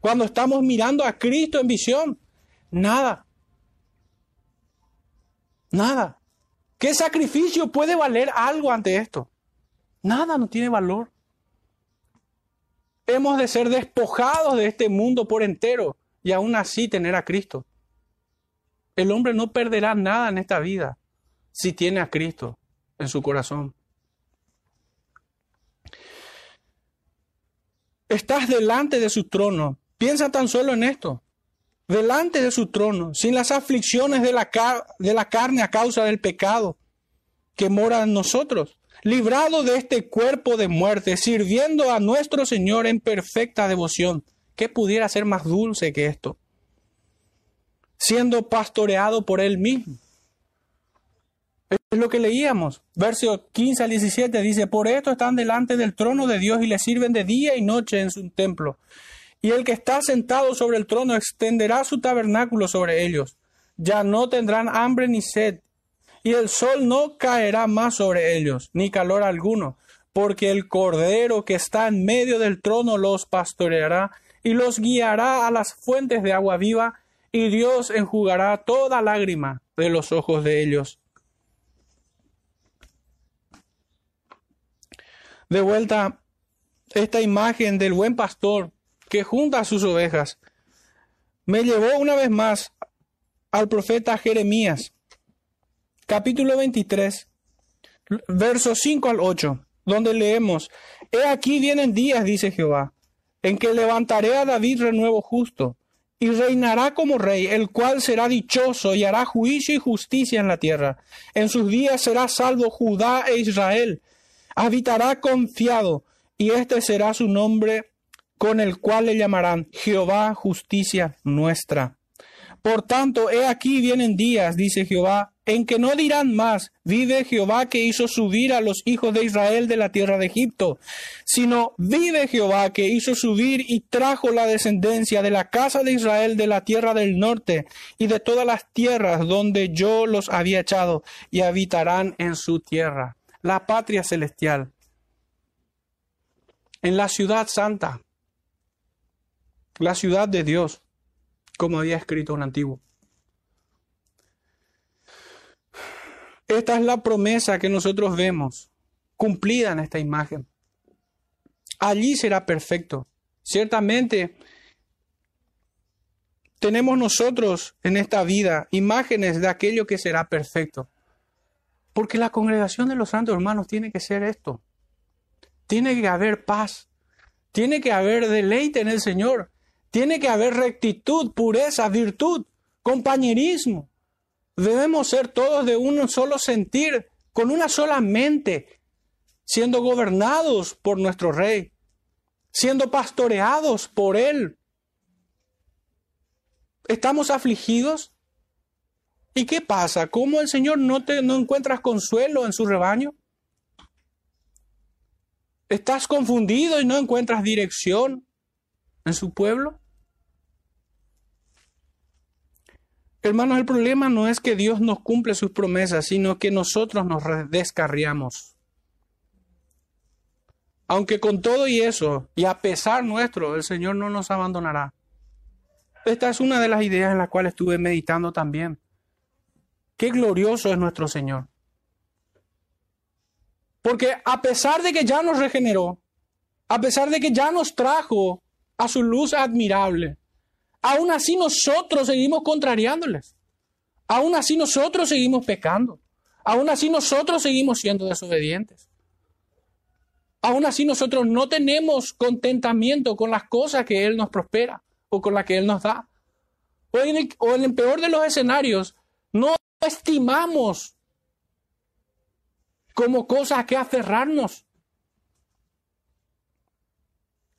cuando estamos mirando a Cristo en visión? Nada. Nada. ¿Qué sacrificio puede valer algo ante esto? Nada no tiene valor. Hemos de ser despojados de este mundo por entero y aún así tener a Cristo. El hombre no perderá nada en esta vida si tiene a Cristo en su corazón. Estás delante de su trono. Piensa tan solo en esto. Delante de su trono, sin las aflicciones de la, de la carne a causa del pecado que mora en nosotros librado de este cuerpo de muerte, sirviendo a nuestro Señor en perfecta devoción. ¿Qué pudiera ser más dulce que esto? Siendo pastoreado por Él mismo. Es lo que leíamos. Verso 15 al 17 dice, por esto están delante del trono de Dios y le sirven de día y noche en su templo. Y el que está sentado sobre el trono extenderá su tabernáculo sobre ellos. Ya no tendrán hambre ni sed y el sol no caerá más sobre ellos, ni calor alguno, porque el Cordero que está en medio del trono los pastoreará y los guiará a las fuentes de agua viva, y Dios enjugará toda lágrima de los ojos de ellos. De vuelta, esta imagen del buen pastor que junta a sus ovejas me llevó una vez más al profeta Jeremías, capítulo 23, versos 5 al 8, donde leemos, He aquí vienen días, dice Jehová, en que levantaré a David renuevo justo, y reinará como rey, el cual será dichoso y hará juicio y justicia en la tierra. En sus días será salvo Judá e Israel. Habitará confiado, y este será su nombre con el cual le llamarán Jehová justicia nuestra. Por tanto, he aquí vienen días, dice Jehová, en que no dirán más, vive Jehová que hizo subir a los hijos de Israel de la tierra de Egipto, sino vive Jehová que hizo subir y trajo la descendencia de la casa de Israel de la tierra del norte y de todas las tierras donde yo los había echado, y habitarán en su tierra, la patria celestial, en la ciudad santa, la ciudad de Dios, como había escrito un antiguo. Esta es la promesa que nosotros vemos cumplida en esta imagen. Allí será perfecto. Ciertamente tenemos nosotros en esta vida imágenes de aquello que será perfecto. Porque la congregación de los santos hermanos tiene que ser esto. Tiene que haber paz. Tiene que haber deleite en el Señor. Tiene que haber rectitud, pureza, virtud, compañerismo. Debemos ser todos de un solo sentir, con una sola mente, siendo gobernados por nuestro Rey, siendo pastoreados por Él. ¿Estamos afligidos? ¿Y qué pasa? ¿Cómo el Señor no, te, no encuentras consuelo en su rebaño? ¿Estás confundido y no encuentras dirección en su pueblo? Hermanos, el problema no es que Dios nos cumple sus promesas, sino que nosotros nos descarriamos. Aunque con todo y eso, y a pesar nuestro, el Señor no nos abandonará. Esta es una de las ideas en las cuales estuve meditando también. Qué glorioso es nuestro Señor. Porque a pesar de que ya nos regeneró, a pesar de que ya nos trajo a su luz admirable, Aún así nosotros seguimos contrariándoles. Aún así nosotros seguimos pecando. Aún así nosotros seguimos siendo desobedientes. Aún así nosotros no tenemos contentamiento con las cosas que Él nos prospera o con las que Él nos da. O en el, peor de los escenarios, no estimamos como cosas que aferrarnos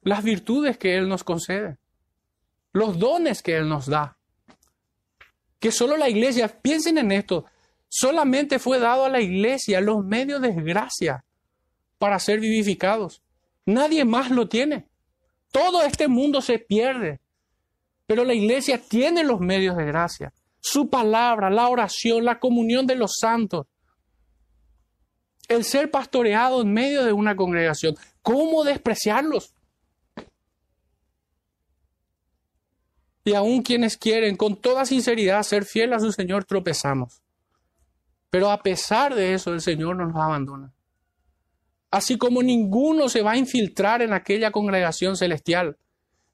las virtudes que Él nos concede los dones que Él nos da. Que solo la iglesia, piensen en esto, solamente fue dado a la iglesia los medios de gracia para ser vivificados. Nadie más lo tiene. Todo este mundo se pierde, pero la iglesia tiene los medios de gracia. Su palabra, la oración, la comunión de los santos. El ser pastoreado en medio de una congregación. ¿Cómo despreciarlos? Y aún quienes quieren con toda sinceridad ser fiel a su Señor tropezamos. Pero a pesar de eso, el Señor no nos abandona. Así como ninguno se va a infiltrar en aquella congregación celestial,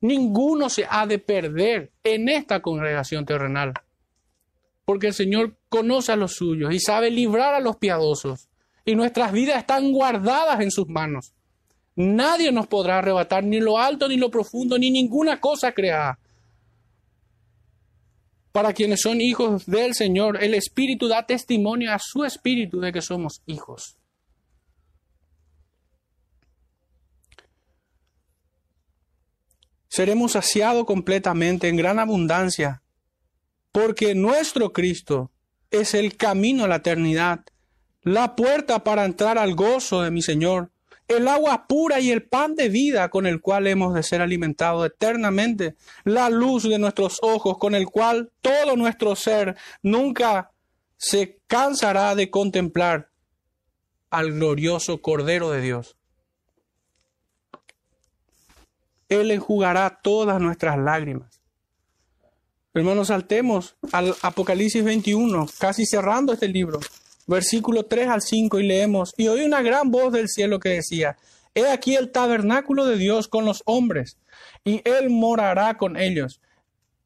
ninguno se ha de perder en esta congregación terrenal. Porque el Señor conoce a los suyos y sabe librar a los piadosos. Y nuestras vidas están guardadas en sus manos. Nadie nos podrá arrebatar ni lo alto, ni lo profundo, ni ninguna cosa creada. Para quienes son hijos del Señor, el Espíritu da testimonio a su Espíritu de que somos hijos. Seremos saciados completamente en gran abundancia, porque nuestro Cristo es el camino a la eternidad, la puerta para entrar al gozo de mi Señor el agua pura y el pan de vida con el cual hemos de ser alimentados eternamente, la luz de nuestros ojos con el cual todo nuestro ser nunca se cansará de contemplar al glorioso Cordero de Dios. Él enjugará todas nuestras lágrimas. Hermanos, saltemos al Apocalipsis 21, casi cerrando este libro, versículo 3 al 5, y leemos, y oí una gran voz del cielo que decía, He aquí el tabernáculo de Dios con los hombres, y Él morará con ellos,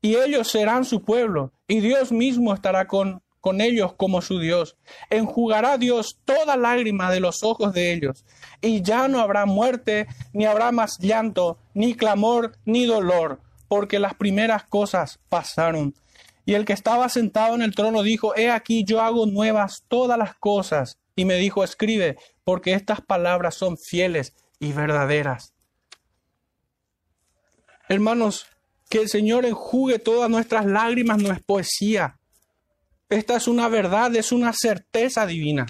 y ellos serán su pueblo, y Dios mismo estará con, con ellos como su Dios. Enjugará Dios toda lágrima de los ojos de ellos, y ya no habrá muerte, ni habrá más llanto, ni clamor, ni dolor, porque las primeras cosas pasaron. Y el que estaba sentado en el trono dijo, He aquí yo hago nuevas todas las cosas. Y me dijo, escribe, porque estas palabras son fieles y verdaderas. Hermanos, que el Señor enjugue todas nuestras lágrimas no es poesía. Esta es una verdad, es una certeza divina.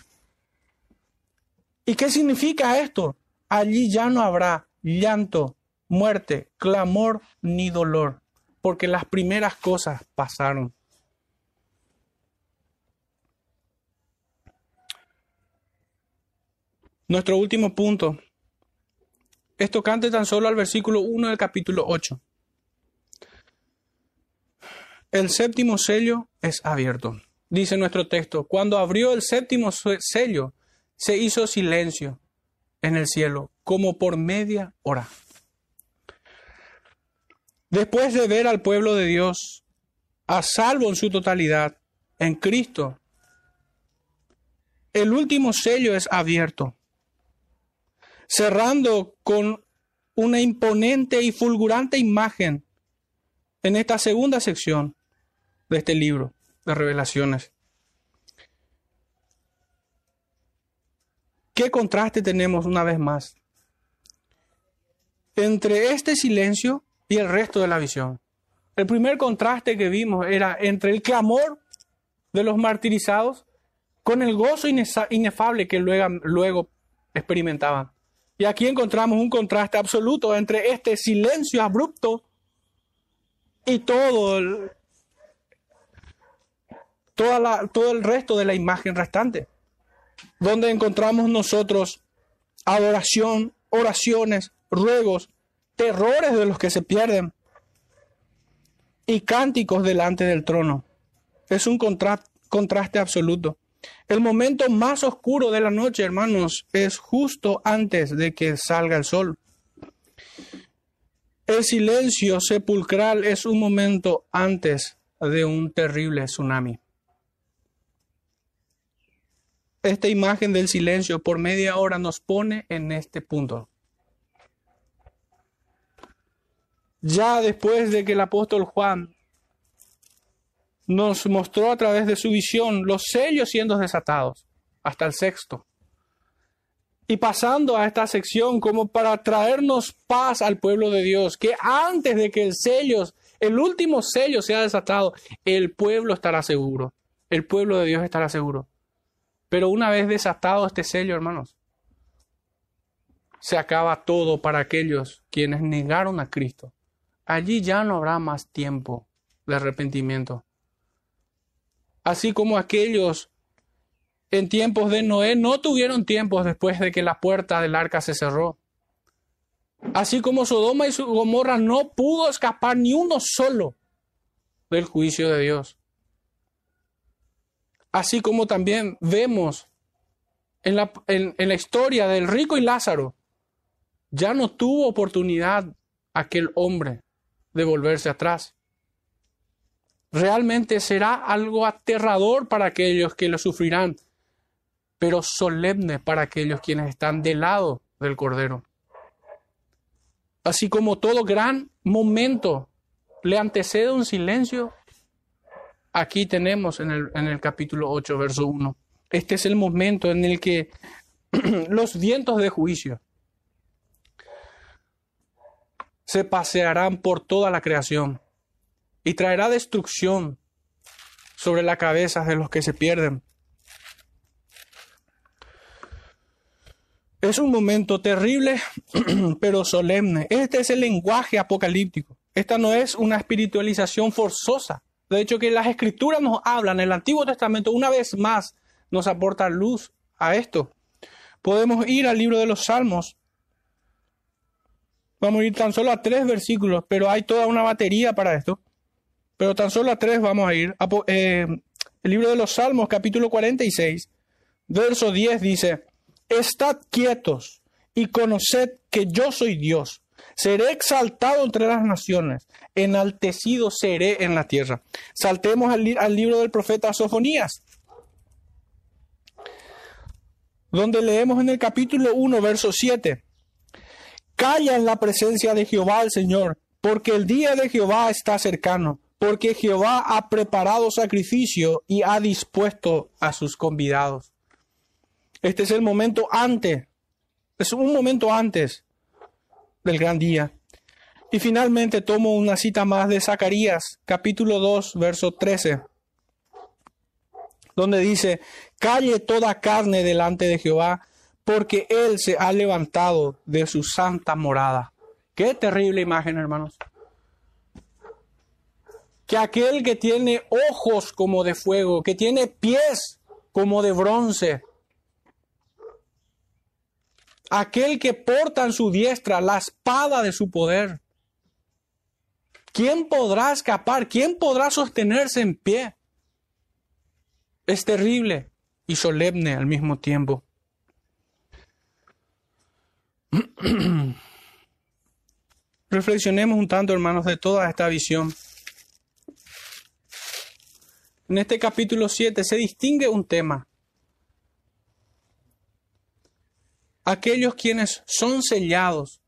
¿Y qué significa esto? Allí ya no habrá llanto, muerte, clamor ni dolor, porque las primeras cosas pasaron. Nuestro último punto es tocante tan solo al versículo 1 del capítulo 8. El séptimo sello es abierto. Dice nuestro texto, cuando abrió el séptimo sello, se hizo silencio en el cielo, como por media hora. Después de ver al pueblo de Dios a salvo en su totalidad, en Cristo, el último sello es abierto, cerrando con una imponente y fulgurante imagen en esta segunda sección de este libro de revelaciones. ¿Qué contraste tenemos una vez más entre este silencio y el resto de la visión? El primer contraste que vimos era entre el clamor de los martirizados con el gozo inefable que luego, experimentaban. Y aquí encontramos un contraste absoluto entre este silencio abrupto y todo todo el resto de la imagen restante, donde encontramos nosotros adoración, oraciones, ruegos, terrores de los que se pierden y cánticos delante del trono. Es un contraste absoluto. El momento más oscuro de la noche, hermanos, es justo antes de que salga el sol. El silencio sepulcral es un momento antes de un terrible tsunami. Esta imagen del silencio por media hora nos pone en este punto. Ya después de que el apóstol Juan nos mostró a través de su visión los sellos siendo desatados, hasta el sexto. Y pasando a esta sección como para traernos paz al pueblo de Dios, que antes de que el sello, el último sello sea desatado, el pueblo estará seguro. El pueblo de Dios estará seguro. Pero una vez desatado este sello, hermanos, se acaba todo para aquellos quienes negaron a Cristo. Allí ya no habrá más tiempo de arrepentimiento así como aquellos en tiempos de Noé no tuvieron tiempos después de que la puerta del arca se cerró. Así como Sodoma y Gomorra no pudo escapar ni uno solo del juicio de Dios. Así como también vemos en la, en la historia del rico y Lázaro, ya no tuvo oportunidad aquel hombre de volverse atrás realmente será algo aterrador para aquellos que lo sufrirán, pero solemne para aquellos quienes están del lado del Cordero. Así como todo gran momento le antecede un silencio, aquí tenemos en el, en el capítulo 8, verso 1. Este es el momento en el que <clears throat> los vientos de juicio se pasearán por toda la creación y traerá destrucción sobre la cabeza de los que se pierden. Es un momento terrible, <clears throat> pero solemne. Este es el lenguaje apocalíptico. Esta no es una espiritualización forzosa. De hecho, que las escrituras nos hablan, el Antiguo Testamento una vez más nos aporta luz a esto. Podemos ir al libro de los Salmos Vamos a ir tan solo a tres versículos, pero hay toda una batería para esto. Pero tan solo a tres vamos a ir. Eh, el libro de los Salmos, capítulo 46, verso 10 dice, Estad quietos y conoced que yo soy Dios. Seré exaltado entre las naciones, enaltecido seré en la tierra. Saltemos al, al libro del profeta Sofonías, donde leemos en el capítulo 1, verso 7. Calla en la presencia de Jehová el Señor, porque el día de Jehová está cercano, porque Jehová ha preparado sacrificio y ha dispuesto a sus convidados. Este es el momento antes, es un momento antes del gran día. Y finalmente tomo una cita más de Zacarías, capítulo 2, verso 13, donde dice, calle toda carne delante de Jehová, porque Él se ha levantado de su santa morada. Qué terrible imagen, hermanos. Que aquel que tiene ojos como de fuego, que tiene pies como de bronce, aquel que porta en su diestra la espada de su poder. ¿Quién podrá escapar? ¿Quién podrá sostenerse en pie? Es terrible y solemne al mismo tiempo. <clears throat> Reflexionemos un tanto, hermanos, de toda esta visión. En este capítulo 7 se distingue un tema. Aquellos quienes son sellados,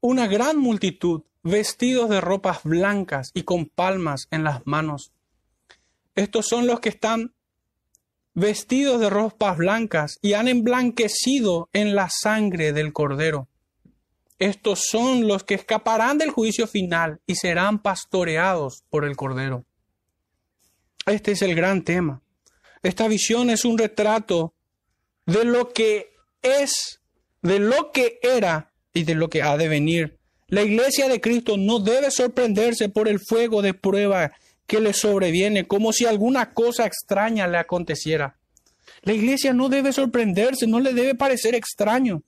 una gran multitud, vestidos de ropas blancas y con palmas en las manos. Estos son los que están vestidos de ropas blancas y han emblanquecido en la sangre del cordero. Estos son los que escaparán del juicio final y serán pastoreados por el cordero. Este es el gran tema. Esta visión es un retrato de lo que es, de lo que era y de lo que ha de venir. La iglesia de Cristo no debe sorprenderse por el fuego de prueba que le sobreviene, como si alguna cosa extraña le aconteciera. La iglesia no debe sorprenderse, no le debe parecer extraño.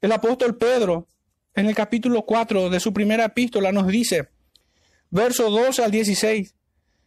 El apóstol Pedro, en el capítulo 4 de su primera epístola, nos dice, verso 12 al 16,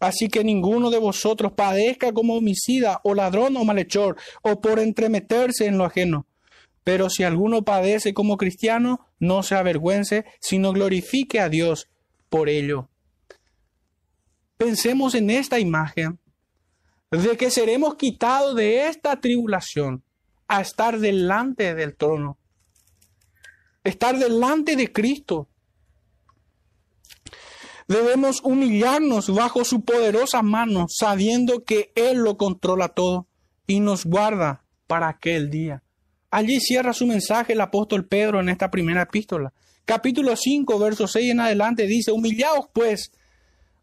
Así que ninguno de vosotros padezca como homicida o ladrón o malhechor o por entremeterse en lo ajeno. Pero si alguno padece como cristiano, no se avergüence, sino glorifique a Dios por ello. Pensemos en esta imagen de que seremos quitados de esta tribulación a estar delante del trono, estar delante de Cristo, Debemos humillarnos bajo su poderosa mano, sabiendo que Él lo controla todo y nos guarda para aquel día. Allí cierra su mensaje el apóstol Pedro en esta primera epístola. Capítulo 5, verso 6 en adelante dice, humillaos pues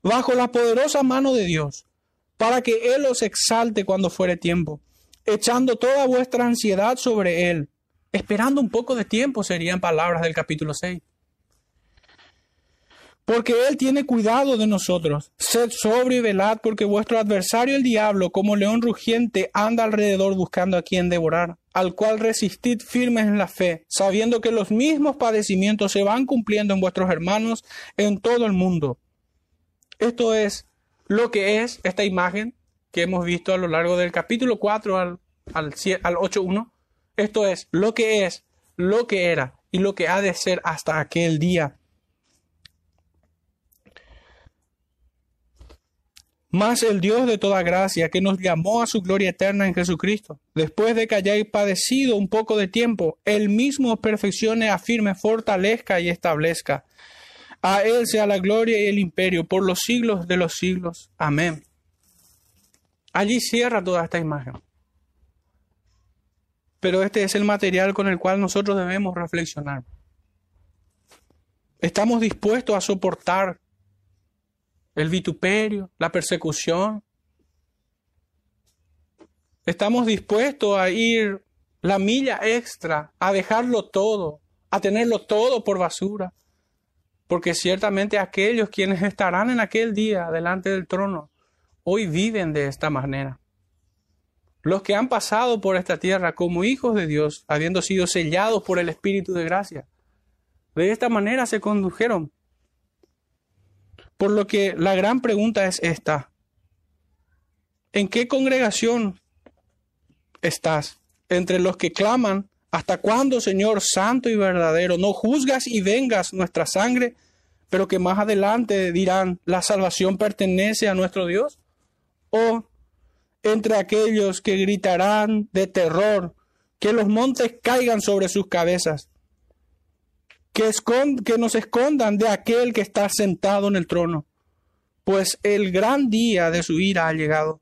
bajo la poderosa mano de Dios, para que Él os exalte cuando fuere tiempo, echando toda vuestra ansiedad sobre Él, esperando un poco de tiempo, serían palabras del capítulo 6 porque Él tiene cuidado de nosotros. Sed sobrio y velad, porque vuestro adversario el diablo, como león rugiente, anda alrededor buscando a quien devorar, al cual resistid firmes en la fe, sabiendo que los mismos padecimientos se van cumpliendo en vuestros hermanos en todo el mundo. Esto es lo que es esta imagen que hemos visto a lo largo del capítulo 4 al, al, al 8.1. Esto es lo que es, lo que era y lo que ha de ser hasta aquel día Mas el Dios de toda gracia, que nos llamó a su gloria eterna en Jesucristo, después de que hayáis padecido un poco de tiempo, Él mismo perfeccione, afirme, fortalezca y establezca. A Él sea la gloria y el imperio por los siglos de los siglos. Amén. Allí cierra toda esta imagen. Pero este es el material con el cual nosotros debemos reflexionar. Estamos dispuestos a soportar el vituperio, la persecución. Estamos dispuestos a ir la milla extra, a dejarlo todo, a tenerlo todo por basura. Porque ciertamente aquellos quienes estarán en aquel día delante del trono, hoy viven de esta manera. Los que han pasado por esta tierra como hijos de Dios, habiendo sido sellados por el Espíritu de gracia, de esta manera se condujeron. Por lo que la gran pregunta es esta. ¿En qué congregación estás? Entre los que claman, ¿hasta cuándo, Señor Santo y verdadero, no juzgas y vengas nuestra sangre? Pero que más adelante dirán, la salvación pertenece a nuestro Dios. ¿O entre aquellos que gritarán de terror, que los montes caigan sobre sus cabezas, que, que nos escondan de aquel que está sentado en el trono, pues el gran día de su ira ha llegado.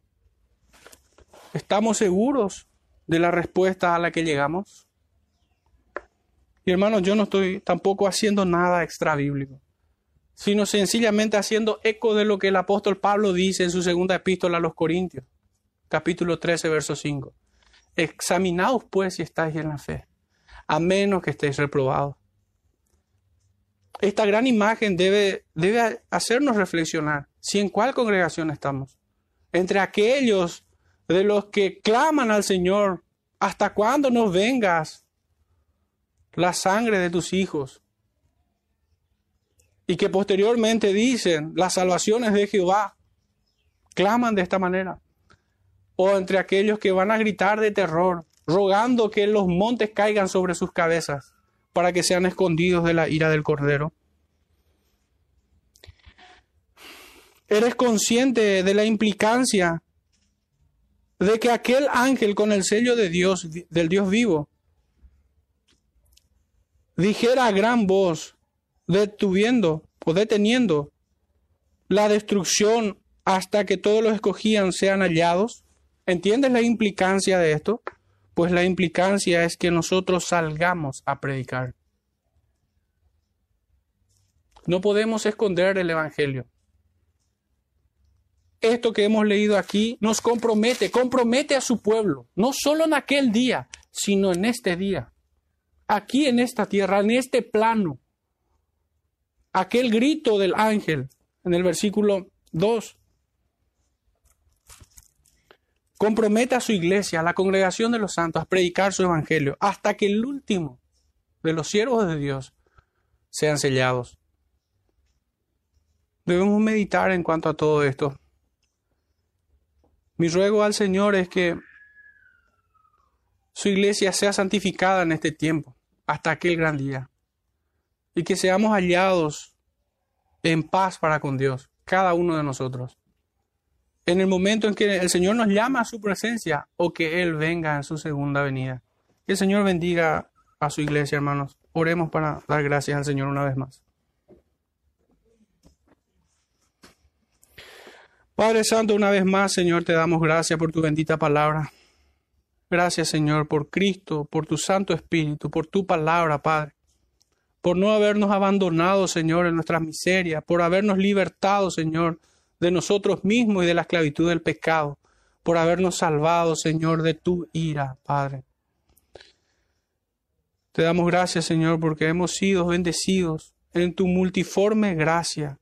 ¿Estamos seguros de la respuesta a la que llegamos? Y hermanos, yo no estoy tampoco haciendo nada extra bíblico, sino sencillamente haciendo eco de lo que el apóstol Pablo dice en su segunda epístola a los Corintios capítulo 13, verso 5. Examinaos pues si estáis en la fe, a menos que estéis reprobados. Esta gran imagen debe, debe hacernos reflexionar si en cuál congregación estamos. Entre aquellos de los que claman al Señor, ¿hasta cuándo nos vengas la sangre de tus hijos? Y que posteriormente dicen, las salvaciones de Jehová, claman de esta manera o entre aquellos que van a gritar de terror, rogando que los montes caigan sobre sus cabezas para que sean escondidos de la ira del Cordero. ¿Eres consciente de la implicancia de que aquel ángel con el sello de Dios, del Dios vivo, dijera a gran voz, detuviendo o deteniendo la destrucción hasta que todos los escogían sean hallados? ¿Entiendes la implicancia de esto? Pues la implicancia es que nosotros salgamos a predicar. No podemos esconder el Evangelio. Esto que hemos leído aquí nos compromete, compromete a su pueblo, no solo en aquel día, sino en este día, aquí en esta tierra, en este plano. Aquel grito del ángel en el versículo 2 compromete a su iglesia, a la congregación de los santos, a predicar su evangelio, hasta que el último de los siervos de Dios sean sellados. Debemos meditar en cuanto a todo esto. Mi ruego al Señor es que su iglesia sea santificada en este tiempo, hasta aquel gran día, y que seamos hallados en paz para con Dios, cada uno de nosotros en el momento en que el Señor nos llama a su presencia o que Él venga en su segunda venida. Que el Señor bendiga a su iglesia, hermanos. Oremos para dar gracias al Señor una vez más. Padre Santo, una vez más, Señor, te damos gracias por tu bendita palabra. Gracias, Señor, por Cristo, por tu Santo Espíritu, por tu palabra, Padre. Por no habernos abandonado, Señor, en nuestras miserias, por habernos libertado, Señor, de nosotros mismos y de la esclavitud del pecado, por habernos salvado, Señor, de tu ira, Padre. Te damos gracias, Señor, porque hemos sido bendecidos en tu multiforme gracia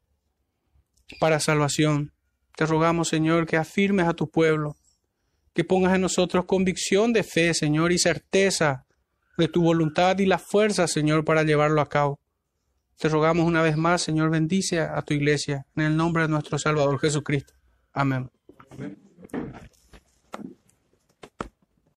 para salvación. Te rogamos, Señor, que afirmes a tu pueblo, que pongas en nosotros convicción de fe, Señor, y certeza de tu voluntad y la fuerza, Señor, para llevarlo a cabo. Te rogamos una vez más, Señor, bendice a tu iglesia en el nombre de nuestro Salvador Jesucristo. Amén.